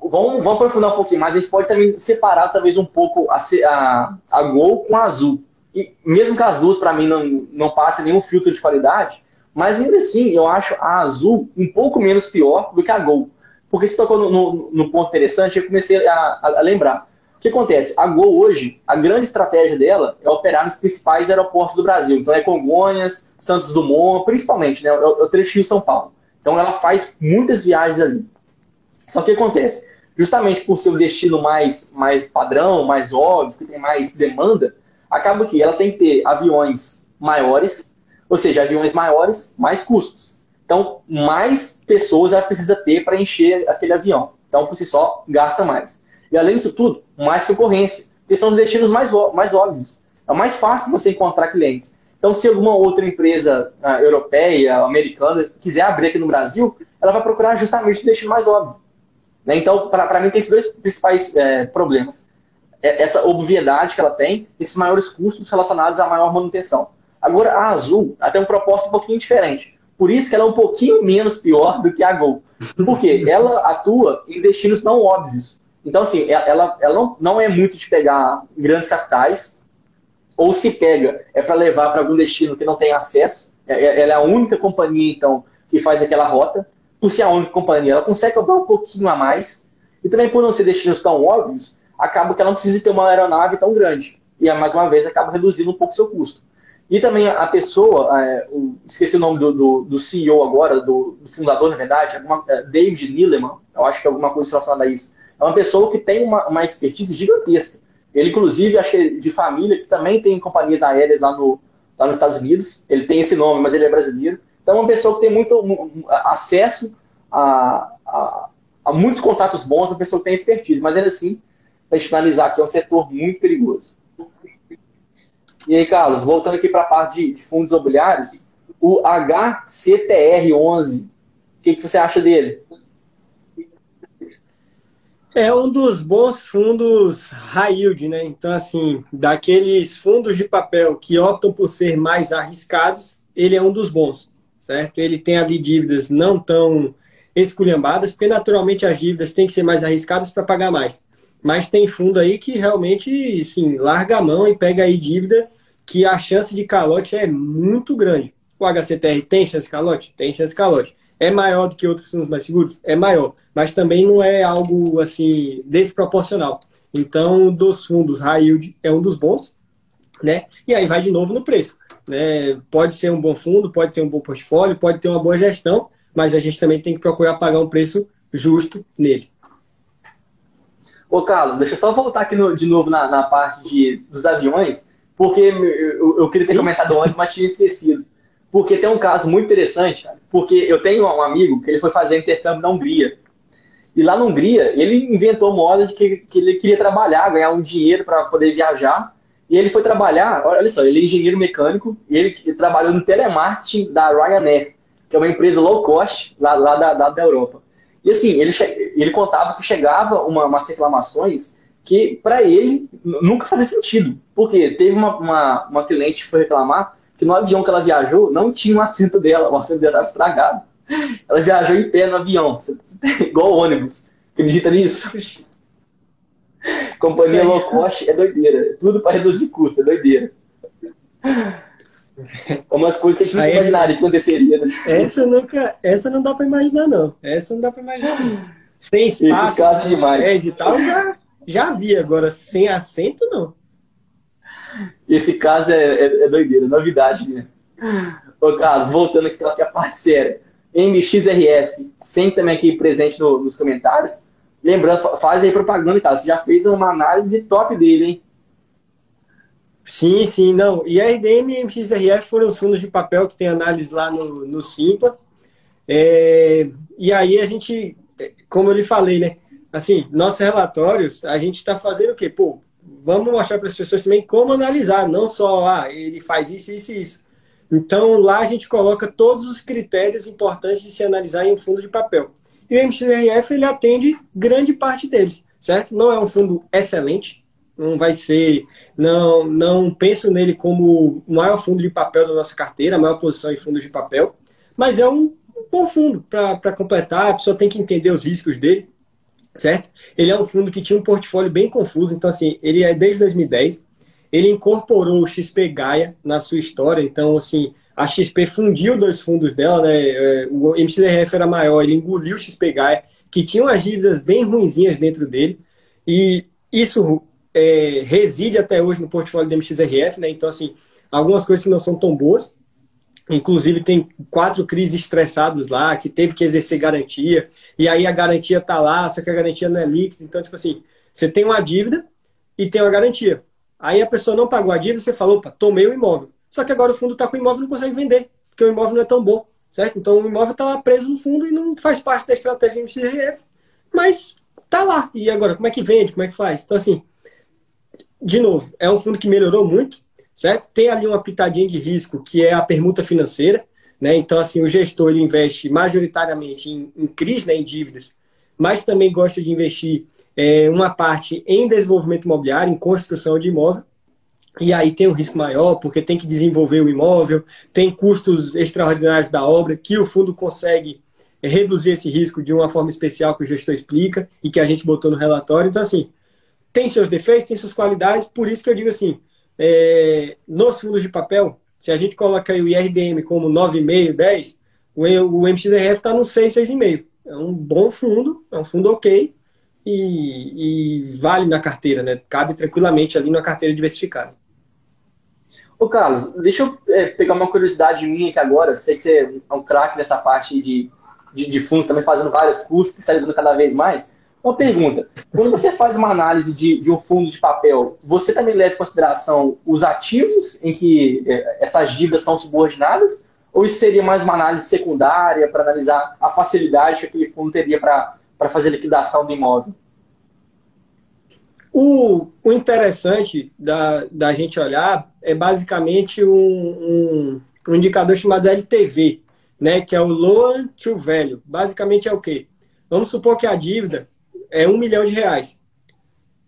vamos, vamos aprofundar um pouquinho mais. A gente pode também separar, talvez, um pouco a, a, a Gol com a Azul. E mesmo que as duas, para mim, não, não passem nenhum filtro de qualidade, mas ainda assim, eu acho a Azul um pouco menos pior do que a Gol. Porque você tocou no, no, no ponto interessante, eu comecei a, a, a lembrar que acontece? A Gol hoje, a grande estratégia dela é operar nos principais aeroportos do Brasil. Então é Congonhas, Santos Dumont, principalmente, né? É o é trecho de São Paulo. Então ela faz muitas viagens ali. Só que acontece? Justamente por ser um destino mais, mais padrão, mais óbvio, que tem mais demanda, acaba que ela tem que ter aviões maiores, ou seja, aviões maiores, mais custos. Então, mais pessoas ela precisa ter para encher aquele avião. Então, por si só, gasta mais. E além disso tudo, mais concorrência, que são os destinos mais, mais óbvios. É mais fácil você encontrar clientes. Então, se alguma outra empresa uh, europeia, americana, quiser abrir aqui no Brasil, ela vai procurar justamente o destino mais óbvio. Né? Então, para mim, tem esses dois principais é, problemas. É, essa obviedade que ela tem, esses maiores custos relacionados à maior manutenção. Agora, a Azul tem um propósito um pouquinho diferente. Por isso que ela é um pouquinho menos pior do que a Gol. Por quê? Ela atua em destinos não óbvios. Então, assim, ela, ela não, não é muito de pegar grandes capitais, ou se pega, é para levar para algum destino que não tem acesso. É, é, ela é a única companhia, então, que faz aquela rota. Por ser a única companhia, ela consegue cobrar um pouquinho a mais. E também, por não ser destinos tão óbvios, acaba que ela não precisa ter uma aeronave tão grande. E, mais uma vez, acaba reduzindo um pouco o seu custo. E também a pessoa, é, o, esqueci o nome do, do, do CEO agora, do, do, fundador, na verdade, alguma, é, David Nileman, eu acho que é alguma coisa relacionada a isso é uma pessoa que tem uma, uma expertise gigantesca. Ele, inclusive, acho que é de família, que também tem companhias aéreas lá, no, lá nos Estados Unidos. Ele tem esse nome, mas ele é brasileiro. Então, é uma pessoa que tem muito um, acesso a, a, a, muitos contatos bons, uma pessoa que tem expertise. Mas, ainda assim, para finalizar aqui, é um setor muito perigoso. E aí, Carlos, voltando aqui para a parte de, fundos imobiliários, o HCTR11, o que, que você acha dele? É um dos bons fundos high yield, né? Então, assim, daqueles fundos de papel que optam por ser mais arriscados, ele é um dos bons, certo? Ele tem ali dívidas não tão esculhambadas, porque naturalmente as dívidas têm que ser mais arriscadas para pagar mais. Mas tem fundo aí que realmente, sim, larga a mão e pega aí dívida que a chance de calote é muito grande. O HCTR tem chance de calote? Tem chance de calote. É maior do que outros fundos mais seguros? É maior. Mas também não é algo, assim, desproporcional. Então, dos fundos high yield é um dos bons, né? E aí vai de novo no preço. Né? Pode ser um bom fundo, pode ter um bom portfólio, pode ter uma boa gestão, mas a gente também tem que procurar pagar um preço justo nele. Ô, Carlos, deixa eu só voltar aqui no, de novo na, na parte de, dos aviões, porque eu, eu queria ter comentado antes, mas tinha esquecido. Porque tem um caso muito interessante, cara, porque eu tenho um amigo que ele foi fazer intercâmbio na Hungria. E lá na Hungria, ele inventou moda de que, que ele queria trabalhar, ganhar um dinheiro para poder viajar. E ele foi trabalhar, olha só, ele é engenheiro mecânico, e ele, ele trabalhou no telemarketing da Ryanair, que é uma empresa low cost lá, lá da, da, da Europa. E assim, ele, ele contava que chegava uma, umas reclamações que para ele nunca fazia sentido. Porque teve uma, uma, uma, cliente que foi reclamar que no avião que ela viajou não tinha um assento dela, o assento dela estava estragado. Ela viajou em pé no avião, igual ônibus. Acredita nisso? Companhia low cost é doideira. Tudo para reduzir custo, é doideira. É umas coisas que a gente nunca imaginaria que aconteceria. Né? Essa, nunca, essa não dá para imaginar, não. Essa não dá para imaginar. Sem espaço, caso é demais. e tal, já, já vi. Agora, sem assento, não. Esse caso é, é, é doideira, novidade mesmo. Ô, Carlos, voltando aqui para a parte séria. MXRF, sempre também aqui presente no, nos comentários. Lembrando, faz aí propaganda, cara. Você já fez uma análise top dele, hein? Sim, sim, não. E RDM e MXRF foram os fundos de papel que tem análise lá no, no Simpla. É, e aí a gente, como eu lhe falei, né? Assim, nossos relatórios, a gente está fazendo o quê? Pô, vamos mostrar para as pessoas também como analisar, não só, ah, ele faz isso, isso e isso. Então, lá a gente coloca todos os critérios importantes de se analisar em um fundo de papel. E o MXRF, ele atende grande parte deles, certo? Não é um fundo excelente, não vai ser. Não, não penso nele como o maior fundo de papel da nossa carteira, a maior posição em fundos de papel, mas é um bom fundo para completar. A pessoa tem que entender os riscos dele, certo? Ele é um fundo que tinha um portfólio bem confuso, então, assim, ele é desde 2010. Ele incorporou o XP Gaia na sua história, então, assim, a XP fundiu dois fundos dela, né? É, o MXRF era maior, ele engoliu o XP Gaia, que tinha umas dívidas bem ruinzinhas dentro dele, e isso é, reside até hoje no portfólio do MXRF, né? Então, assim, algumas coisas que não são tão boas. Inclusive, tem quatro crises estressados lá, que teve que exercer garantia, e aí a garantia tá lá, só que a garantia não é líquida. Então, tipo assim, você tem uma dívida e tem uma garantia. Aí a pessoa não pagou a dívida, você falou, opa, tomei o imóvel. Só que agora o fundo está com o imóvel e não consegue vender, porque o imóvel não é tão bom, certo? Então o imóvel está lá preso no fundo e não faz parte da estratégia do MXRF, mas tá lá. E agora, como é que vende? Como é que faz? Então, assim, de novo, é um fundo que melhorou muito, certo? Tem ali uma pitadinha de risco, que é a permuta financeira, né? Então, assim, o gestor ele investe majoritariamente em, em CRIs, né, em dívidas, mas também gosta de investir é, uma parte em desenvolvimento imobiliário, em construção de imóvel, e aí tem um risco maior, porque tem que desenvolver o imóvel, tem custos extraordinários da obra, que o fundo consegue reduzir esse risco de uma forma especial que o gestor explica e que a gente botou no relatório. Então, assim, tem seus defeitos, tem suas qualidades, por isso que eu digo assim, é, nos fundos de papel, se a gente coloca o IRDM como 9,5, 10, o, o MXRF está no 6, 6,5. É um bom fundo, é um fundo ok e, e, vale na carteira, né? Cabe tranquilamente ali na carteira diversificada. Ô Carlos, deixa eu é, pegar uma curiosidade minha aqui agora. Sei que você é um craque nessa parte de, de, de fundos, também fazendo vários cursos, especializando cada vez mais. Uma pergunta: quando você faz uma análise de, de, um fundo de papel, você também leva em consideração os ativos em que é, essas dívidas são subordinadas? Ou isso seria mais uma análise secundária para analisar a facilidade que aquele fundo teria para fazer liquidação do imóvel? O, o interessante da, da gente olhar é basicamente um, um, um indicador chamado LTV, né, que é o Loan to Value. Basicamente é o quê? Vamos supor que a dívida é um milhão de reais.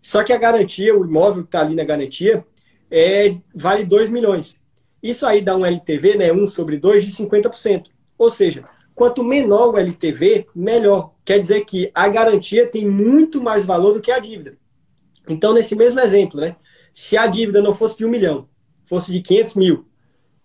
Só que a garantia, o imóvel que está ali na garantia, é, vale 2 milhões. Isso aí dá um LTV, né, 1 sobre 2, de 50%. Ou seja, quanto menor o LTV, melhor. Quer dizer que a garantia tem muito mais valor do que a dívida. Então, nesse mesmo exemplo, né, se a dívida não fosse de um milhão, fosse de 500 mil,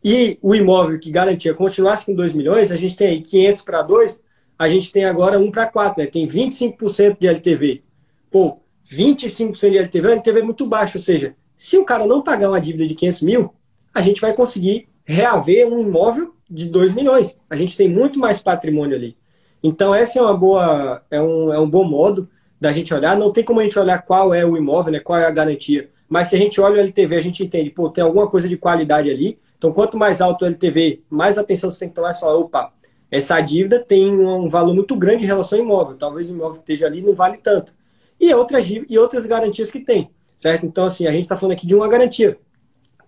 e o imóvel que garantia continuasse com 2 milhões, a gente tem aí 500 para 2, a gente tem agora 1 para 4, né? Tem 25% de LTV. Pô, 25% de LTV, LTV é muito baixo, ou seja, se o cara não pagar uma dívida de 500 mil, a gente vai conseguir reaver um imóvel de 2 milhões. A gente tem muito mais patrimônio ali. Então, essa é uma boa, é um, é um bom modo da gente olhar. Não tem como a gente olhar qual é o imóvel, né, qual é a garantia. Mas se a gente olha o LTV, a gente entende, pô, tem alguma coisa de qualidade ali. Então, quanto mais alto o LTV, mais atenção você tem que tomar e falar, opa, essa dívida tem um valor muito grande em relação ao imóvel. Talvez o imóvel que esteja ali não vale tanto. E outras, e outras garantias que tem, certo? Então, assim, a gente está falando aqui de uma garantia,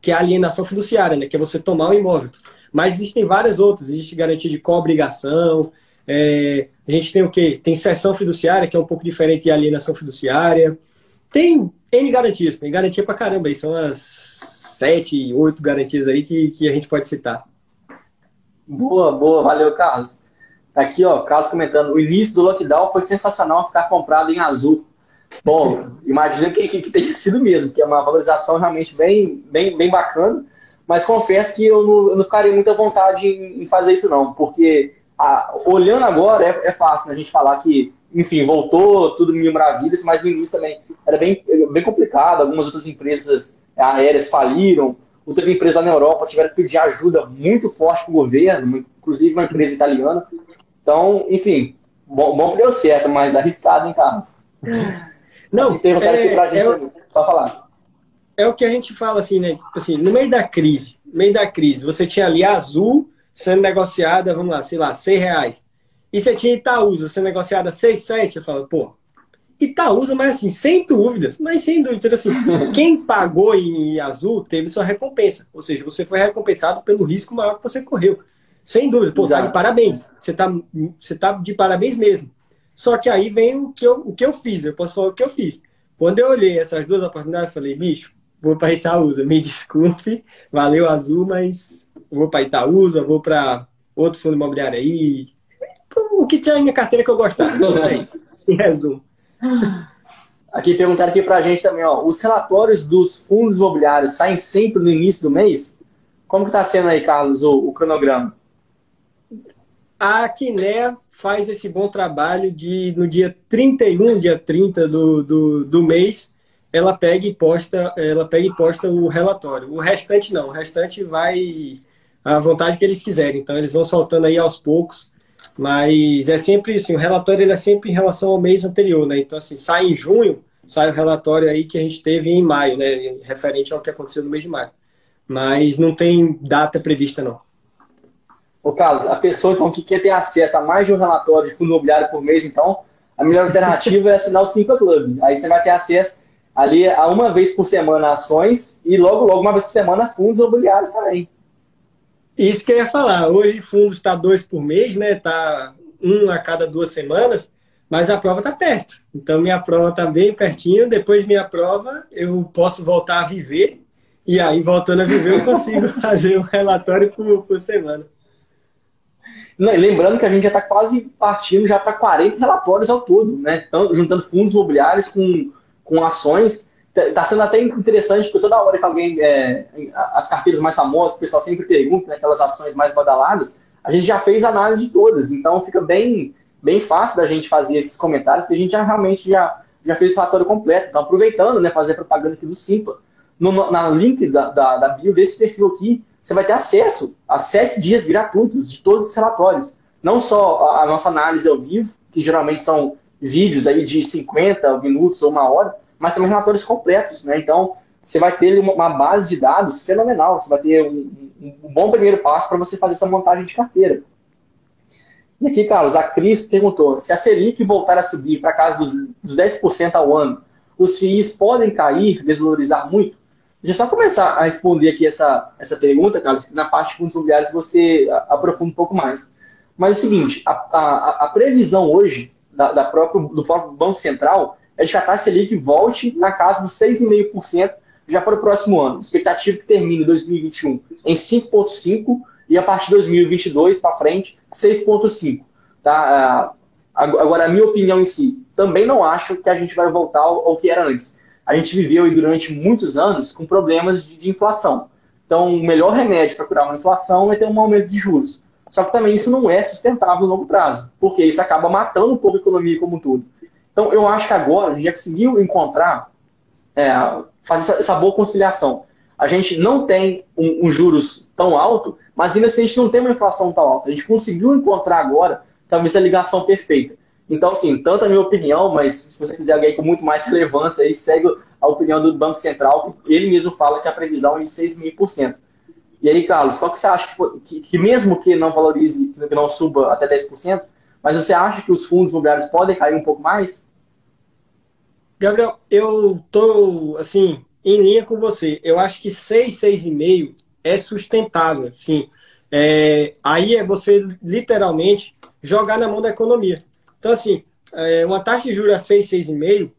que é a alienação fiduciária, né? Que é você tomar o imóvel. Mas existem várias outras. Existe garantia de co-obrigação. É, a gente tem o quê? Tem sessão fiduciária, que é um pouco diferente de alienação fiduciária. Tem N garantias, tem garantia pra caramba aí. São as sete, oito garantias aí que, que a gente pode citar. Boa, boa, valeu, Carlos. Aqui, ó, Carlos comentando, o início do lockdown foi sensacional ficar comprado em azul. Bom, imagina que, que, que tenha sido mesmo, que é uma valorização realmente bem, bem, bem bacana, mas confesso que eu não, eu não ficaria muita vontade em, em, fazer isso não, porque a, olhando agora é, é fácil né, a gente falar que, enfim, voltou tudo mil maravilhas, mas no início também era bem, bem complicado, algumas outras empresas aéreas faliram, outras empresas lá na Europa tiveram que pedir ajuda muito forte para o governo, inclusive uma empresa italiana. Então, enfim, bom, bom que deu certo, mas arriscado, hein, Carlos? Não, tem um é, pra gente é, falar. É o que a gente fala assim, né? Assim, no meio da crise, no meio da crise, você tinha ali azul sendo negociada, vamos lá, sei lá, 100 reais. E você tinha Itaúsa sendo negociada 6, 7, eu falo, pô, Itaúsa, mas assim, sem dúvidas, mas sem dúvidas, assim, quem pagou em azul teve sua recompensa. Ou seja, você foi recompensado pelo risco maior que você correu. Sem dúvida, pô, tá de parabéns. Você tá, você tá de parabéns mesmo. Só que aí vem o que, eu, o que eu fiz, eu posso falar o que eu fiz. Quando eu olhei essas duas oportunidades, eu falei, bicho, vou para Itaúsa, me desculpe, valeu azul, mas vou para Itaúsa, vou para outro fundo imobiliário aí. O que tinha na minha carteira que eu gostava. é isso, em resumo. Aqui perguntaram aqui pra gente também, ó, os relatórios dos fundos imobiliários saem sempre no início do mês? Como que tá sendo aí, Carlos, o, o cronograma? A Quiné faz esse bom trabalho de, no dia 31, dia 30 do, do, do mês, ela pega e posta, ela pega e posta o relatório. O restante não, o restante vai à vontade que eles quiserem. Então eles vão soltando aí aos poucos mas é sempre isso, o relatório ele é sempre em relação ao mês anterior, né? Então, assim, sai em junho, sai o relatório aí que a gente teve em maio, né? Referente ao que aconteceu no mês de maio. Mas não tem data prevista, não. Ô, Carlos, a pessoa então, que quer ter acesso a mais de um relatório de fundo imobiliário por mês, então, a melhor alternativa é assinar o Simpa Club. Aí você vai ter acesso ali a uma vez por semana ações e logo, logo, uma vez por semana fundos imobiliários também. Isso que eu ia falar. Hoje fundo está dois por mês, né? Está um a cada duas semanas, mas a prova está perto. Então minha prova está bem pertinho. Depois de minha prova, eu posso voltar a viver. E aí, voltando a viver, eu consigo fazer um relatório por, por semana. Não, lembrando que a gente já está quase partindo já para 40 relatórios ao todo, né? Então, juntando fundos imobiliários com, com ações. Está sendo até interessante, porque toda hora que alguém. É, as carteiras mais famosas, o pessoal sempre pergunta, né, aquelas ações mais badaladas, a gente já fez análise de todas. Então fica bem, bem fácil da gente fazer esses comentários, porque a gente já realmente já, já fez o relatório completo. Então, aproveitando, né, fazer propaganda aqui do Simpa. No, na link da, da, da bio desse perfil aqui, você vai ter acesso a sete dias gratuitos de todos os relatórios. Não só a, a nossa análise ao vivo, que geralmente são vídeos aí de 50 minutos ou uma hora, mas também relatórios completos, né? Então, você vai ter uma base de dados fenomenal, você vai ter um, um bom primeiro passo para você fazer essa montagem de carteira. E aqui, Carlos, a Cris perguntou, se a Selic voltar a subir para casa dos, dos 10% ao ano, os FIIs podem cair, desvalorizar muito? Deixa eu só começar a responder aqui essa, essa pergunta, Carlos. Na parte de fundos imobiliários você aprofunda um pouco mais. Mas é o seguinte, a, a, a previsão hoje da, da próprio, do próprio Banco Central é de que a taxa Selic volte na casa dos 6,5% já para o próximo ano. Expectativa que termine 2021 em 5,5% e a partir de 2022 para frente, 6,5%. Tá? Ah, agora, a minha opinião em si, também não acho que a gente vai voltar ao que era antes. A gente viveu durante muitos anos com problemas de, de inflação. Então, o melhor remédio para curar uma inflação é ter um aumento de juros. Só que também isso não é sustentável no longo prazo, porque isso acaba matando um pouco a economia como um todo. Então, eu acho que agora a gente já conseguiu encontrar, é, fazer essa, boa conciliação. A gente não tem um, um, juros tão alto, mas ainda assim a gente não tem uma inflação tão alta. A gente conseguiu encontrar agora, talvez, a ligação perfeita. Então, assim, tanto a minha opinião, mas se você quiser alguém com muito mais relevância, aí segue a opinião do Banco Central, que ele mesmo fala que a previsão é de 6,5%. E aí, Carlos, qual que você acha que, que, mesmo que não valorize, que não suba até 10%, mas você acha que os fundos imobiliários podem cair um pouco mais? Gabriel, eu tô assim em linha com você. Eu acho que 6, 6,5 é sustentável, sim. É, aí é você literalmente jogar na mão da economia. Então, assim, é, uma taxa de juros a 6, 6,5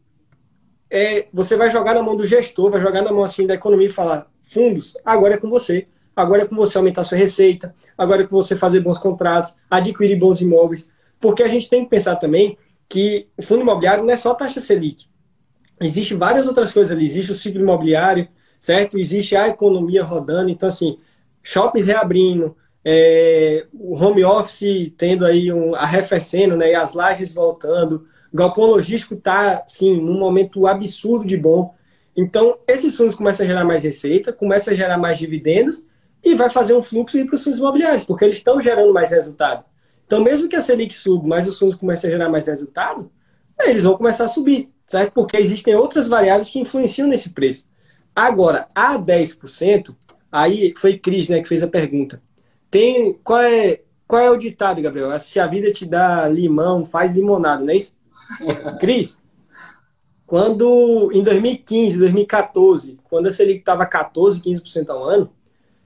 é, você vai jogar na mão do gestor, vai jogar na mão assim da economia e falar, fundos, agora é com você. Agora é com você aumentar sua receita, agora é com você fazer bons contratos, adquirir bons imóveis. Porque a gente tem que pensar também que o fundo imobiliário não é só taxa Selic. Existem várias outras coisas ali. Existe o ciclo imobiliário, certo? Existe a economia rodando. Então, assim, shoppings reabrindo, é, o home office tendo aí um, arrefecendo, né? E as lajes voltando. Galpão logístico está, sim, num momento absurdo de bom. Então, esses fundos começam a gerar mais receita, começam a gerar mais dividendos e vai fazer um fluxo para os fundos imobiliários, porque eles estão gerando mais resultado. Então, mesmo que a Selic suba, mas os fundos comecem a gerar mais resultado, eles vão começar a subir, certo? Porque existem outras variáveis que influenciam nesse preço. Agora, a 10%, aí foi Cris né, que fez a pergunta. Tem, qual, é, qual é o ditado, Gabriel? Se a vida te dá limão, faz limonada, não é isso? Cris, quando em 2015, 2014, quando a Selic estava 14, 15% ao ano,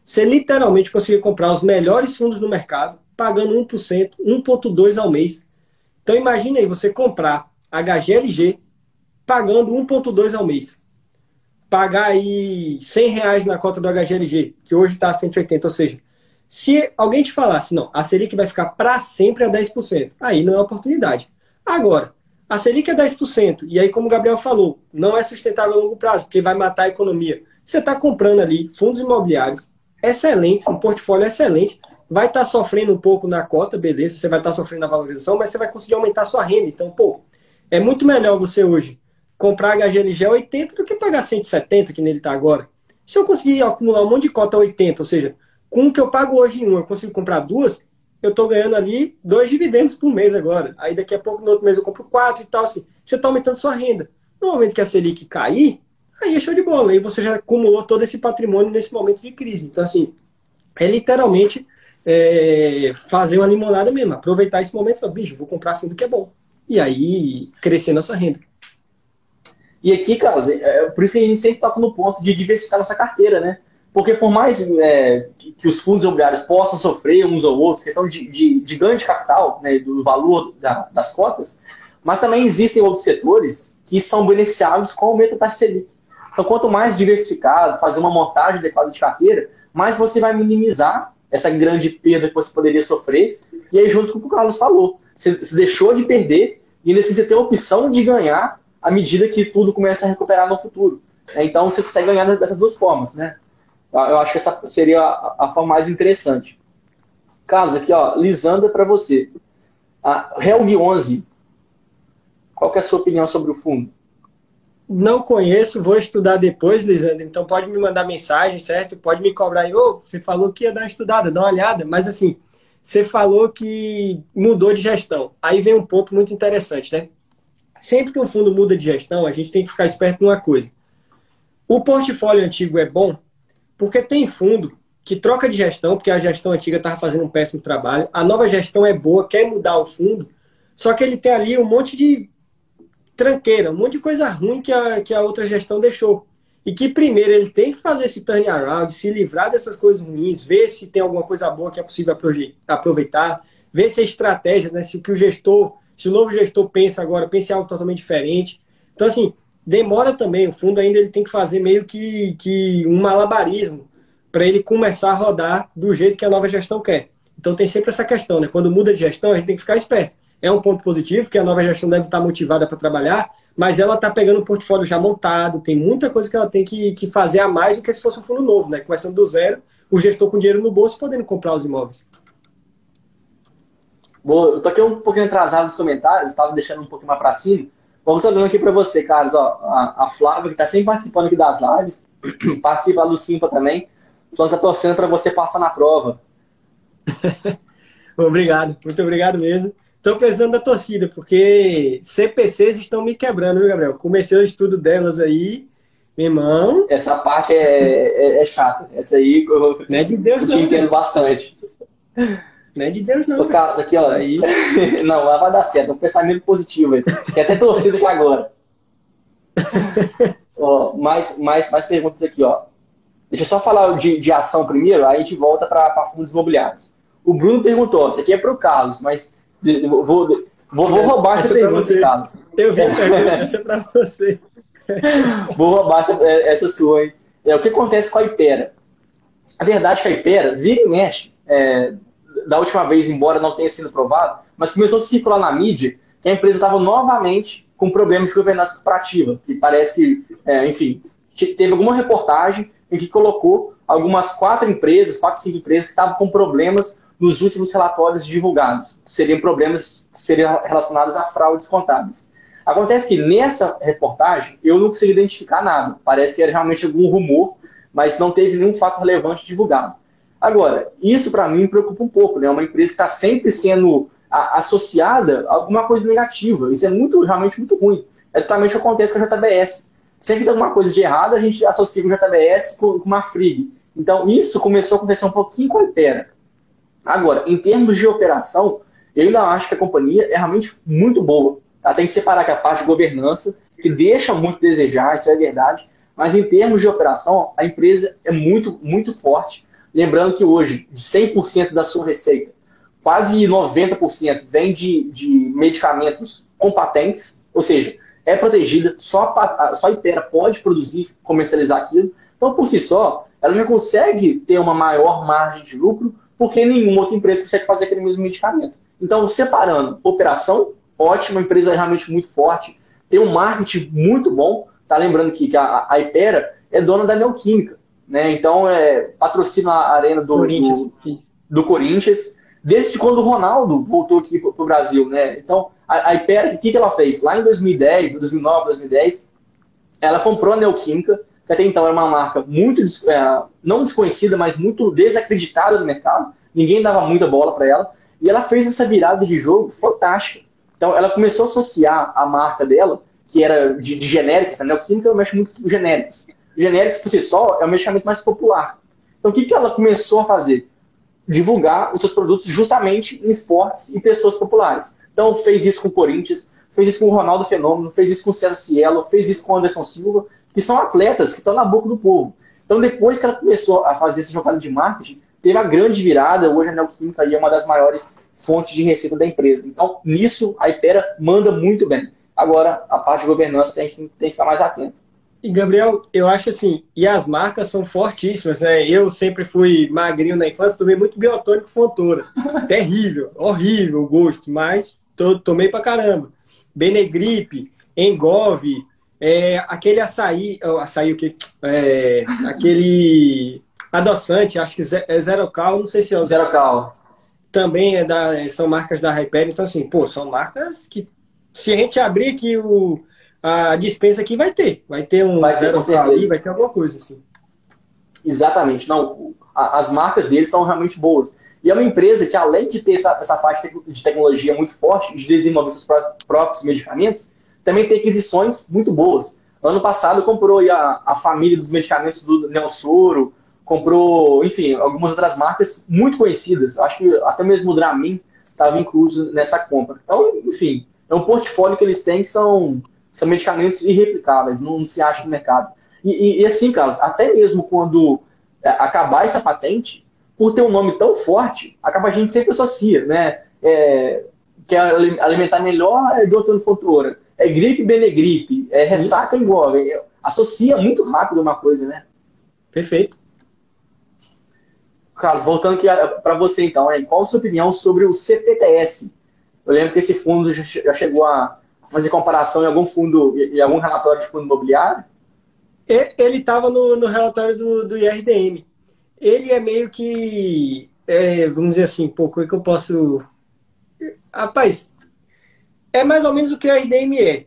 você literalmente conseguia comprar os melhores fundos do mercado, pagando 1%, 1,2% ao mês. Então imagine aí você comprar HGLG pagando 1,2% ao mês. Pagar aí 100 reais na cota do HGLG, que hoje está a 180, ou seja, se alguém te falasse, não, a Selic vai ficar para sempre a 10%, aí não é oportunidade. Agora, a Selic é 10%, e aí, como o Gabriel falou, não é sustentável a longo prazo, porque vai matar a economia. Você está comprando ali fundos imobiliários excelentes, um portfólio excelente, vai estar tá sofrendo um pouco na cota, beleza, você vai estar tá sofrendo na valorização, mas você vai conseguir aumentar sua renda. Então, pô, é muito melhor você hoje comprar HGLG a 80 do que pagar 170, que nele está agora. Se eu conseguir acumular um monte de cota a 80, ou seja, com o que eu pago hoje em um, eu consigo comprar duas, eu estou ganhando ali dois dividendos por mês agora. Aí daqui a pouco, no outro mês, eu compro quatro e tal, assim. Você está aumentando sua renda. No momento que a Selic cair, aí é show de bola. Aí você já acumulou todo esse patrimônio nesse momento de crise. Então, assim, é literalmente é, fazer uma limonada mesmo. Aproveitar esse momento e falar, bicho, vou comprar fundo que é bom. E aí, crescer nossa renda. E aqui, Carlos, é, é por isso que a gente sempre toca no ponto de diversificar nossa carteira, né? Porque por mais é, que os fundos imobiliários possam sofrer uns ou outros, questão de, de, de ganho de capital, né, do valor da, das cotas, mas também existem outros setores que são beneficiados com o aumento da taxa Selic. Então, quanto mais diversificado, fazer uma montagem adequada de carteira, mais você vai minimizar essa grande perda que você poderia sofrer. E aí, junto com o que o Carlos falou, você, você deixou de perder e você tem a opção de ganhar à medida que tudo começa a recuperar no futuro. Então, você consegue ganhar dessas duas formas, né? Eu acho que essa seria a, a forma mais interessante. Carlos, aqui, ó, Lisandra para você. A Helg 11, qual é a sua opinião sobre o fundo? Não conheço, vou estudar depois, Lisandro. Então pode me mandar mensagem, certo? Pode me cobrar aí. Oh, você falou que ia dar uma estudada, dá uma olhada. Mas assim, você falou que mudou de gestão. Aí vem um ponto muito interessante, né? Sempre que um fundo muda de gestão, a gente tem que ficar esperto numa coisa. O portfólio antigo é bom porque tem fundo que troca de gestão, porque a gestão antiga estava fazendo um péssimo trabalho. A nova gestão é boa, quer mudar o fundo, só que ele tem ali um monte de tranqueira, um monte de coisa ruim que a, que a outra gestão deixou. e que primeiro ele tem que fazer esse turnaround, se livrar dessas coisas ruins, ver se tem alguma coisa boa que é possível aproveitar, ver se a estratégia, né, se o que o gestor, se o novo gestor pensa agora, pensa em algo totalmente diferente. Então, assim, demora também, o fundo ainda ele tem que fazer meio que, que um malabarismo para ele começar a rodar do jeito que a nova gestão quer. Então tem sempre essa questão, né? Quando muda de gestão, a gente tem que ficar esperto. É um ponto positivo, que a nova gestão deve estar motivada para trabalhar, mas ela está pegando um portfólio já montado, tem muita coisa que ela tem que, que fazer a mais do que se fosse um fundo novo, né? Começando do zero, o gestor com dinheiro no bolso podendo comprar os imóveis. Boa, eu tô aqui um pouquinho atrasado nos comentários, estava deixando um pouquinho mais para cima. Vamos estar dando aqui para você, Carlos. Ó, a, a Flávia, que está sempre participando aqui das lives, participa do Simpa também, só está torcendo para você passar na prova. obrigado, muito obrigado mesmo. Estou precisando da torcida, porque CPCs estão me quebrando, viu, Gabriel? Comecei o estudo delas aí, meu irmão. Essa parte é, é, é chata. Essa aí eu, não é de Deus, eu te entendo bastante. Não é de Deus, não. O Carlos, aqui, ó. Aí... não, lá vai dar certo. É um pensamento positivo aí. Tem até torcida aqui agora. ó, mais, mais, mais perguntas aqui, ó. Deixa eu só falar de, de ação primeiro, aí a gente volta para fundos imobiliários. O Bruno perguntou, isso aqui é para o Carlos, mas Vou, vou, vou roubar essa, essa pergunta, você. Carlos. Eu vi essa é para você. vou roubar essa, é, essa sua, hein? É, o que acontece com a Ipera? A verdade é que a Ipera vira e mexe. É, da última vez, embora não tenha sido provado, mas começou a circular na mídia que a empresa estava novamente com problemas de governança corporativa, que parece que, é, enfim, teve alguma reportagem em que colocou algumas quatro empresas, quatro, cinco empresas que estavam com problemas nos últimos relatórios divulgados, seriam problemas seriam relacionados a fraudes contábeis. Acontece que nessa reportagem eu não consegui identificar nada. Parece que era realmente algum rumor, mas não teve nenhum fato relevante divulgado. Agora, isso para mim preocupa um pouco, né? Uma empresa que está sempre sendo associada a alguma coisa negativa. Isso é muito, realmente muito ruim. É exatamente o que acontece com a JBS. Sempre tem alguma coisa de errado, a gente associa o JBS com, com uma FRIG. Então, isso começou a acontecer um pouquinho com a Itera. Agora, em termos de operação, eu ainda acho que a companhia é realmente muito boa. Ela tem que separar que a parte de governança, que deixa muito a desejar, isso é verdade, mas em termos de operação, a empresa é muito, muito forte. Lembrando que hoje, de 100% da sua receita, quase 90% vem de, de medicamentos com patentes, ou seja, é protegida, só a, só a Ipera pode produzir, comercializar aquilo. Então, por si só, ela já consegue ter uma maior margem de lucro porque nenhuma outra empresa consegue fazer aquele mesmo medicamento. Então, separando operação, ótima, empresa realmente muito forte, tem um marketing muito bom. Tá lembrando aqui que a, a Ipera é dona da Neoquímica, né? Então, é, patrocina a arena do Corinthians. Do, do Corinthians desde quando o Ronaldo voltou aqui para o Brasil, né? Então, a, a Ipera, o que, que ela fez? Lá em 2010, 2009, 2010, ela comprou a Neoquímica, que até então era uma marca muito, é, não desconhecida, mas muito desacreditada no mercado, ninguém dava muita bola para ela, e ela fez essa virada de jogo fantástica. Então, ela começou a associar a marca dela, que era de, de genéricos, né? Neoquímica mexe muito com genéricos. Genéricos, por si só, é o medicamento mais popular. Então, o que, que ela começou a fazer? Divulgar os seus produtos justamente em esportes e pessoas populares. Então, fez isso com o Corinthians, fez isso com o Ronaldo Fenômeno, fez isso com o César Cielo, fez isso com o Anderson Silva, que são atletas que estão na boca do povo. Então, depois que ela começou a fazer essa jogada de marketing, teve a grande virada. Hoje a Neoquímica é uma das maiores fontes de receita da empresa. Então, nisso, a Ipera manda muito bem. Agora, a parte de governança tem que, tem que ficar mais atento. E, Gabriel, eu acho assim, e as marcas são fortíssimas, né? Eu sempre fui magrinho na infância, tomei muito biotônico Fontoura. Terrível, horrível o gosto, mas tomei pra caramba. Benegripe, Engove, é, aquele açaí, açaí o que? É, aquele adoçante, acho que é Zero Cal, não sei se é o Zero Cal. Também é da, são marcas da Hyper, então assim, pô, são marcas que se a gente abrir aqui o, a dispensa aqui vai ter, vai ter um vai ter, Zero Cal ali, vai ter alguma coisa assim. Exatamente, não, as marcas deles são realmente boas. E é uma empresa que, além de ter essa, essa parte de tecnologia muito forte, de desenvolver seus próprios medicamentos, também tem aquisições muito boas. Ano passado comprou a, a família dos medicamentos do Neosoro, comprou, enfim, algumas outras marcas muito conhecidas. Acho que até mesmo o Dramin estava incluso nessa compra. Então, enfim, é um portfólio que eles têm são, são medicamentos irreplicáveis, não, não se acha no mercado. E, e, assim, Carlos, até mesmo quando é, acabar essa patente, por ter um nome tão forte, acaba a gente sempre associa, né? É, que é alimentar melhor é Doutor Fontoura. É gripe, benegripe. É ressaca igual. É, associa muito rápido uma coisa, né? Perfeito. Carlos, voltando para você então, hein? qual a sua opinião sobre o CPTS? Eu lembro que esse fundo já chegou a fazer comparação em algum fundo, em algum relatório de fundo imobiliário? Ele estava no, no, relatório do, do IRDM. Ele é meio que, é, vamos dizer assim, pô, como é que eu posso... Rapaz, é mais ou menos o que o IRDM é,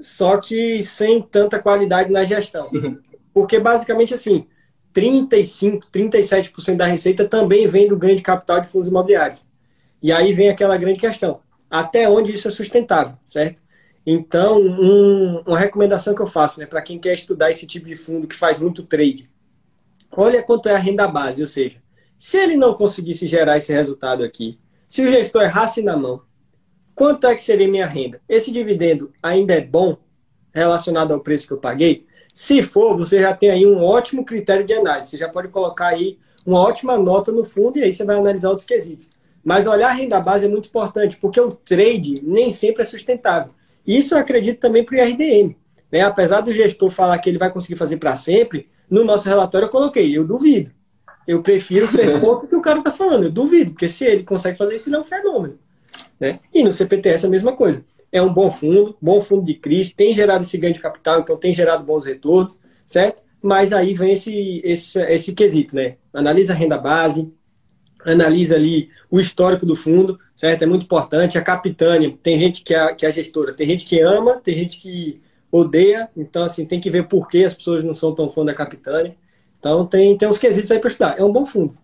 só que sem tanta qualidade na gestão. Uhum. Porque basicamente assim, 35, 37% da receita também vem do ganho de capital de fundos imobiliários. E aí vem aquela grande questão: até onde isso é sustentável, certo? Então, um, uma recomendação que eu faço né, para quem quer estudar esse tipo de fundo que faz muito trade, olha quanto é a renda base, ou seja, se ele não conseguisse gerar esse resultado aqui, se o gestor errasse na mão, quanto é que seria minha renda? Esse dividendo ainda é bom relacionado ao preço que eu paguei? Se for, você já tem aí um ótimo critério de análise. Você já pode colocar aí uma ótima nota no fundo e aí você vai analisar outros quesitos. Mas olhar a renda base é muito importante, porque o trade nem sempre é sustentável. Isso eu acredito também para o IRDM. Né? Apesar do gestor falar que ele vai conseguir fazer para sempre, no nosso relatório eu coloquei, eu duvido. Eu prefiro ser contra o que o cara está falando, eu duvido, porque se ele consegue fazer isso, ele é um fenômeno. Né? E no CPTS é a mesma coisa. É um bom fundo, bom fundo de crise, tem gerado esse ganho de capital, então tem gerado bons retornos, certo? Mas aí vem esse, esse, esse quesito, né? Analisa a renda base, analisa ali o histórico do fundo, certo? É muito importante. A capitânia, tem gente que é, que é a gestora, tem gente que ama, tem gente que odeia, então assim, tem que ver por que as pessoas não são tão fã da capitânia. Então tem, tem uns quesitos aí para estudar. É um bom fundo.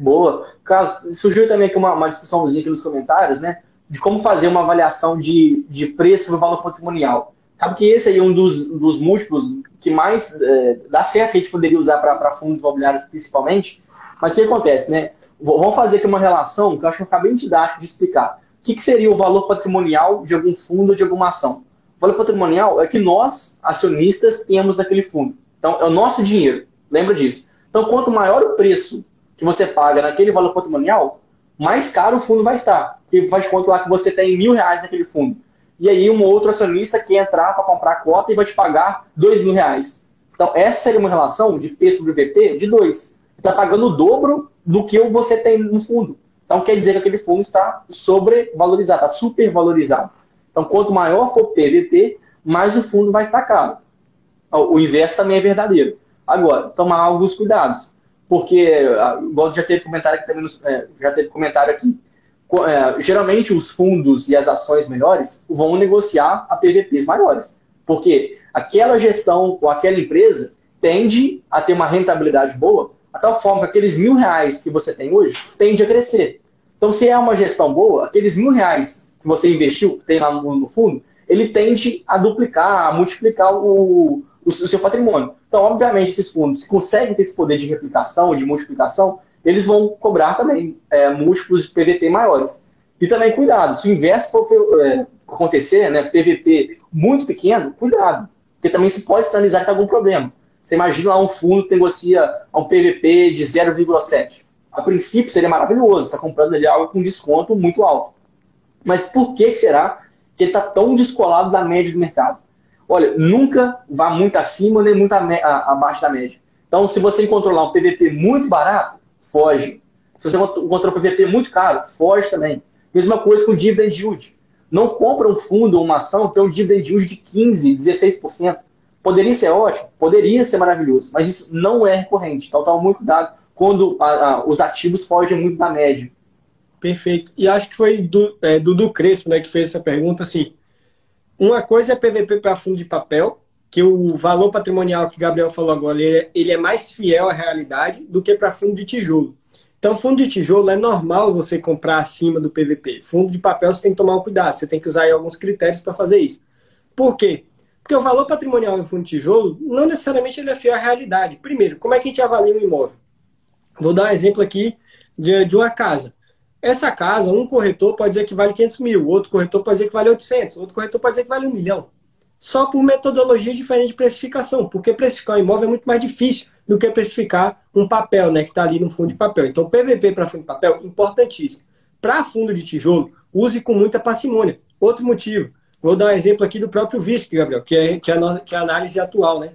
Boa. Caso, surgiu também aqui uma, uma discussãozinha aqui nos comentários, né? De como fazer uma avaliação de, de preço do valor patrimonial. Sabe que esse aí é um dos, dos múltiplos que mais é, dá certo que a gente poderia usar para fundos imobiliários principalmente, mas o que acontece, né? Vamos fazer aqui uma relação que eu acho que eu acabei de dar de explicar. O que, que seria o valor patrimonial de algum fundo ou de alguma ação? O valor patrimonial é que nós, acionistas, temos naquele fundo. Então, é o nosso dinheiro. Lembra disso. Então, quanto maior o preço que você paga naquele valor patrimonial, mais caro o fundo vai estar. Porque faz conta lá que você tem mil reais naquele fundo. E aí um outro acionista quer entrar para comprar a cota e vai te pagar dois mil reais. Então, essa seria uma relação de P sobre VP de dois está pagando o dobro do que você tem no fundo. Então quer dizer que aquele fundo está sobrevalorizado, está supervalorizado. Então quanto maior for o PVP, mais o fundo vai estar caro. O inverso também é verdadeiro. Agora, tomar alguns cuidados. Porque, ah, igual já teve comentário aqui também, é, já teve comentário aqui, é, geralmente os fundos e as ações melhores vão negociar a PVPs maiores. Porque aquela gestão ou aquela empresa tende a ter uma rentabilidade boa a tal forma que aqueles mil reais que você tem hoje tende a crescer. Então, se é uma gestão boa, aqueles mil reais que você investiu, tem lá no, fundo, ele tende a duplicar, a multiplicar o, o, seu patrimônio. Então, obviamente, esses fundos conseguem ter esse poder de replicação, de multiplicação, eles vão cobrar também é, múltiplos de PVP maiores. E também, cuidado, se o inverso for é, acontecer, né, PVP muito pequeno, cuidado, porque também se pode sinalizar que tem algum problema. Você imagina lá um fundo que negocia um PVP de 0,7. A princípio seria maravilhoso, está comprando ali algo com desconto muito alto. Mas por que será que ele está tão descolado da média do mercado? Olha, nunca vá muito acima nem muito abaixo da média. Então, se você encontrou lá um PVP muito barato, foge. Se você encontrou um PVP muito caro, foge também. Mesma coisa com dividend yield. Não compra um fundo ou uma ação que tem um dividend yield de 15%, 16%. Poderia ser ótimo? Poderia ser maravilhoso, mas isso não é recorrente. Então, toma muito cuidado quando a, a, os ativos fogem muito da média. Perfeito. E acho que foi do, é, Dudu Crespo né, que fez essa pergunta. Assim, uma coisa é PVP para fundo de papel, que o valor patrimonial que o Gabriel falou agora, ele é, ele é mais fiel à realidade do que para fundo de tijolo. Então, fundo de tijolo é normal você comprar acima do PVP. Fundo de papel você tem que tomar um cuidado, você tem que usar alguns critérios para fazer isso. Por quê? Porque o valor patrimonial em fundo de tijolo não necessariamente ele é fiel à realidade. Primeiro, como é que a gente avalia um imóvel? Vou dar um exemplo aqui de, de uma casa. Essa casa, um corretor pode dizer que vale 500 mil, outro corretor pode dizer que vale 800, outro corretor pode dizer que vale um milhão. só por metodologia diferente de precificação, porque precificar um imóvel é muito mais difícil do que precificar um papel, né, que está ali no fundo de papel. Então, PVP para fundo de papel, importantíssimo. Para fundo de tijolo, use com muita parcimônia. Outro motivo, vou dar um exemplo aqui do próprio VISC, Gabriel, que é, que é, a, que é a análise atual, né?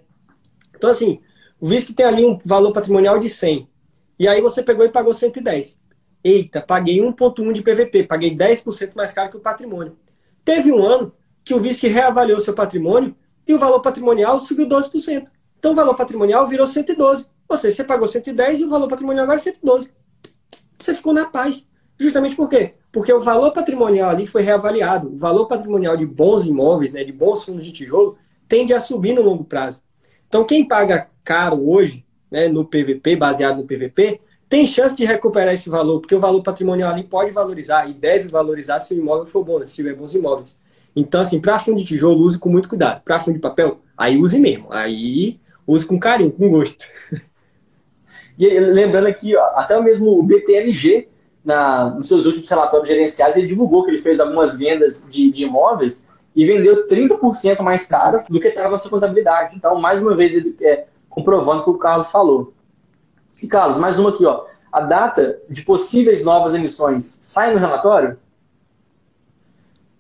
Então, assim, o VISC tem ali um valor patrimonial de 100. E aí você pegou e pagou 110. Eita, paguei 1,1 de PVP, paguei 10% mais caro que o patrimônio. Teve um ano que o VISC reavaliou seu patrimônio e o valor patrimonial subiu 12%. Então o valor patrimonial virou 112. Ou seja, você pagou 110 e o valor patrimonial agora é 112. Você ficou na paz. Justamente por quê? Porque o valor patrimonial ali foi reavaliado. O valor patrimonial de bons imóveis, né, de bons fundos de tijolo, tende a subir no longo prazo. Então, quem paga caro hoje, né, no PVP, baseado no PVP, tem chance de recuperar esse valor, porque o valor patrimonial ali pode valorizar e deve valorizar se o imóvel for bom, né, se tiver bons imóveis. Então, assim, para fundo de tijolo, use com muito cuidado. Para fundo de papel, aí use mesmo. Aí use com carinho, com gosto. E lembrando aqui, ó, até mesmo o BTLG, na, nos seus últimos relatórios gerenciais, ele divulgou que ele fez algumas vendas de, de imóveis e vendeu 30% mais caro do que estava sua contabilidade. Então, mais uma vez, ele é, comprovando o que o Carlos falou. E, Carlos, mais uma aqui, ó. A data de possíveis novas emissões sai no relatório?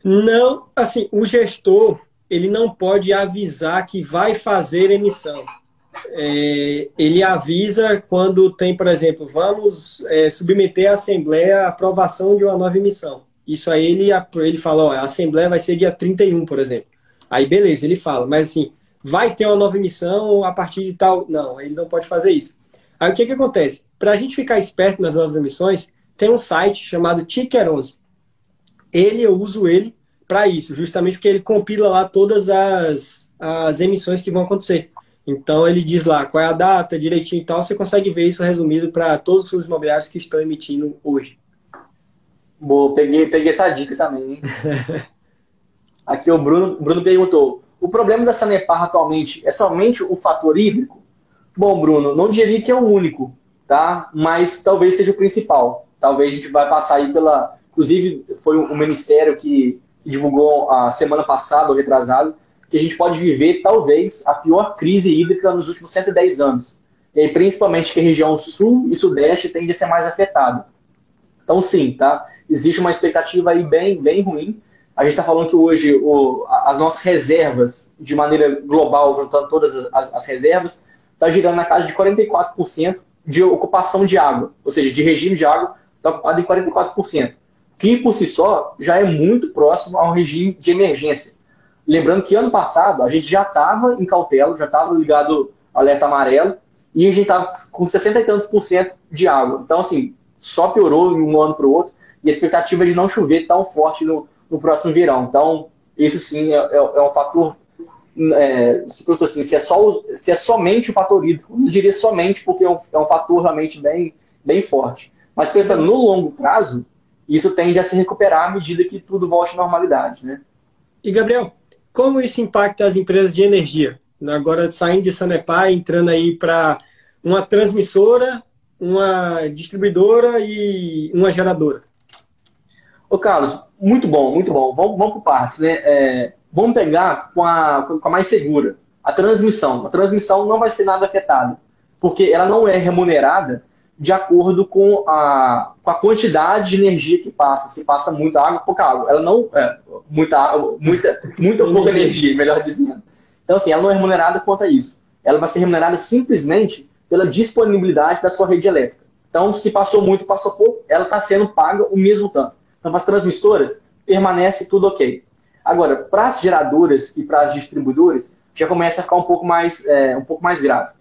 Não, assim, o gestor ele não pode avisar que vai fazer emissão. É, ele avisa quando tem, por exemplo, vamos é, submeter à Assembleia a aprovação de uma nova emissão. Isso aí ele, ele fala, ó, a Assembleia vai ser dia 31, por exemplo. Aí beleza, ele fala, mas assim, vai ter uma nova emissão a partir de tal. Não, ele não pode fazer isso. Aí o que, que acontece? Para a gente ficar esperto nas novas emissões, tem um site chamado Ticker 11. Ele, eu uso ele para isso, justamente porque ele compila lá todas as, as emissões que vão acontecer. Então ele diz lá qual é a data direitinho e tal, você consegue ver isso resumido para todos os fundos imobiliários que estão emitindo hoje. Boa, peguei, peguei essa dica também. Hein? Aqui o Bruno, Bruno perguntou: o problema da Sanepar atualmente é somente o fator hídrico? Bom, Bruno, não diria que é o único, tá? Mas talvez seja o principal. Talvez a gente vai passar aí pela. Inclusive, foi o Ministério que divulgou a semana passada, ou retrasado, que a gente pode viver, talvez, a pior crise hídrica nos últimos 110 anos. E aí, principalmente que a região sul e sudeste tende a ser mais afetada. Então, sim, tá? Existe uma expectativa aí bem, bem ruim. A gente está falando que hoje o, as nossas reservas, de maneira global, juntando todas as, as reservas, está girando na casa de 44% de ocupação de água. Ou seja, de regime de água está ocupado em 44% que por si só já é muito próximo ao regime de emergência. Lembrando que ano passado a gente já estava em cautela, já estava ligado alerta amarelo, e a gente estava com 60 e tantos por cento de água. Então, assim, só piorou de um ano para o outro, e a expectativa é de não chover tão forte no, no próximo verão. Então, isso sim é, é, é um fator. É, se, assim, se, é só, se é somente o fator hídrico, não diria somente, porque é um, é um fator realmente bem, bem forte. Mas pensando no longo prazo, isso tende a se recuperar à medida que tudo volte à normalidade. Né? E, Gabriel, como isso impacta as empresas de energia? Agora saindo de Sanepar, entrando aí para uma transmissora, uma distribuidora e uma geradora. Ô Carlos, muito bom, muito bom. Vamos, vamos por partes. Né? É, vamos pegar com a, com a mais segura, a transmissão. A transmissão não vai ser nada afetada, porque ela não é remunerada de acordo com a, com a quantidade de energia que passa. Se passa muita água, pouca água. Ela não. É, muita água, muita, muita ou pouca energia, melhor dizendo. Então, assim, ela não é remunerada quanto a isso. Ela vai ser remunerada simplesmente pela disponibilidade da sua rede elétrica. Então, se passou muito, passou pouco, ela está sendo paga o mesmo tanto. Então, para as transmissoras, permanece tudo ok. Agora, para as geradoras e para as distribuidoras, já começa a ficar um pouco mais, é, um pouco mais grave.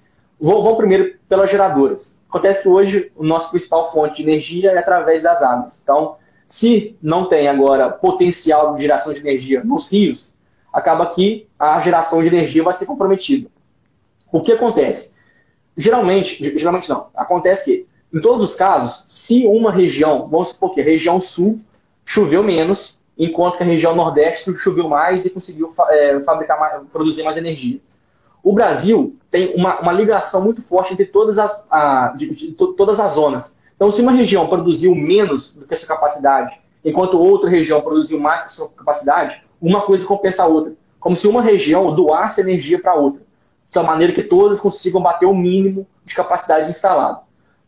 Vou, vou primeiro pelas geradoras. Acontece que hoje o nosso principal fonte de energia é através das águas. Então, se não tem agora potencial de geração de energia nos rios, acaba que a geração de energia vai ser comprometida. O que acontece? Geralmente, geralmente não. Acontece que, em todos os casos, se uma região, vamos supor que a região sul choveu menos, enquanto que a região nordeste choveu mais e conseguiu é, fabricar mais, produzir mais energia o Brasil tem uma, uma ligação muito forte entre todas as, a, de, de, de, todas as zonas. Então, se uma região produziu menos do que a sua capacidade, enquanto outra região produziu mais que a sua capacidade, uma coisa compensa a outra. como se uma região doasse energia para outra, de uma maneira que todas consigam bater o mínimo de capacidade instalada.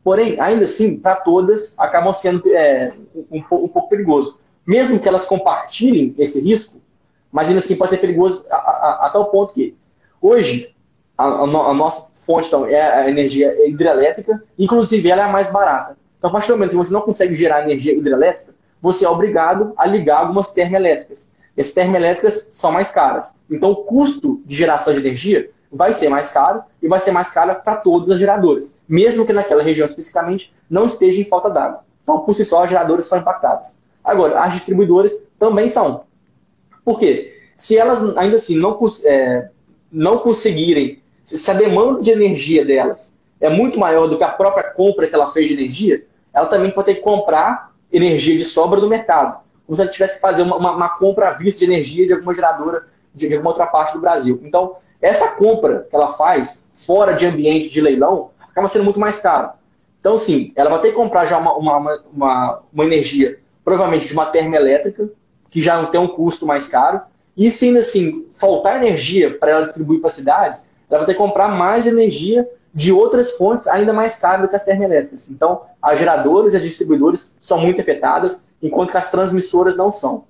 Porém, ainda assim, para todas, acabam sendo é, um, um, pouco perigoso. Mesmo que elas compartilhem esse risco, mas ainda assim pode ser perigoso até o ponto que, hoje, a, a, nossa fonte então, é a energia hidrelétrica, inclusive ela é a mais barata. Então, a partir do momento que você não consegue gerar energia hidrelétrica, você é obrigado a ligar algumas termoelétricas. Essas termoelétricas são mais caras. Então, o custo de geração de energia vai ser mais caro e vai ser mais caro para todas as geradoras, mesmo que naquela região especificamente não esteja em falta d'água. Então, por si só, as geradoras são impactadas. Agora, as distribuidoras também são. Por quê? Se elas ainda assim não, é, não conseguirem, se a demanda de energia delas é muito maior do que a própria compra que ela fez de energia, ela também pode ter que comprar energia de sobra do mercado. Como se ela tivesse que fazer uma, uma, uma compra à vista de energia de alguma geradora de, de alguma outra parte do Brasil. Então, essa compra que ela faz fora de ambiente de leilão acaba sendo muito mais cara. Então, sim, ela vai ter que comprar já uma, uma, uma, uma energia, provavelmente de uma termoelétrica, que já não tem um custo mais caro. E se ainda assim faltar energia para ela distribuir para cidades, ela vai ter que comprar mais energia de outras fontes ainda mais caras do que as termoelétricas. Então, as geradoras e as distribuidoras são muito afetadas, enquanto que as transmissoras não são.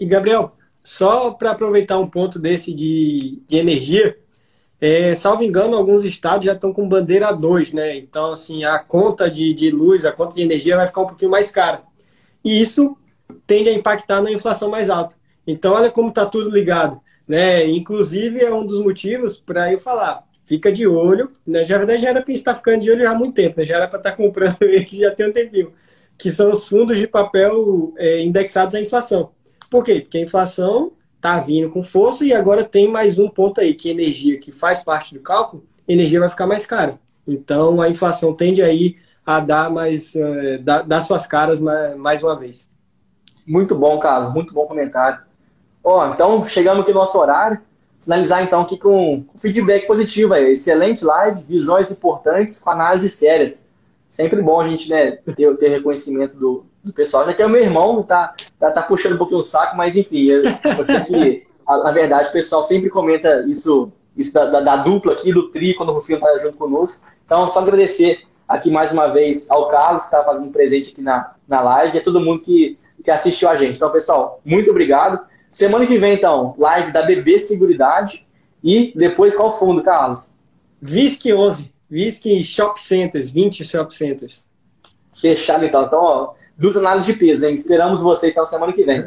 E, Gabriel, só para aproveitar um ponto desse de, de energia, é, salvo engano, alguns estados já estão com bandeira 2, né? Então, assim, a conta de, de luz, a conta de energia vai ficar um pouquinho mais cara. E isso tende a impactar na inflação mais alta. Então, olha como está tudo ligado. Né? Inclusive, é um dos motivos para eu falar, fica de olho, né? Já, já era para estar ficando de olho há muito tempo, né? já era para estar comprando ele já tem um tempinho, que são os fundos de papel é, indexados à inflação. Por quê? Porque a inflação está vindo com força e agora tem mais um ponto aí, que energia que faz parte do cálculo, energia vai ficar mais cara. Então a inflação tende aí a dar mais uh, dar, dar, suas caras mais, mais uma vez. Muito bom, Carlos, muito bom comentário. Ó, então chegamos aqui no nosso horário. Finalizar então aqui com feedback positivo aí. Excelente live, visões importantes com análises sérias. Sempre bom a gente né, ter, ter reconhecimento do, do pessoal. Já que é o meu irmão, tá, tá, tá, puxando um pouquinho o saco, mas enfim, eu, eu sei que, na verdade, o pessoal sempre comenta isso, isso da, da, da dupla aqui, do tri, quando o Rufino tá junto conosco. Então, só agradecer aqui mais uma vez ao Carlos, que está fazendo presente aqui na, na live, e a todo mundo que, que assistiu a gente. Então, pessoal, muito obrigado. Semana que vem, então, live da BB Seguridade. E depois, qual fundo, Carlos? VISC 11. VISC Shop Centers, 20 Shop Centers. Fechado, então. Então, ó, duas análises de peso, hein? Esperamos vocês na semana que vem.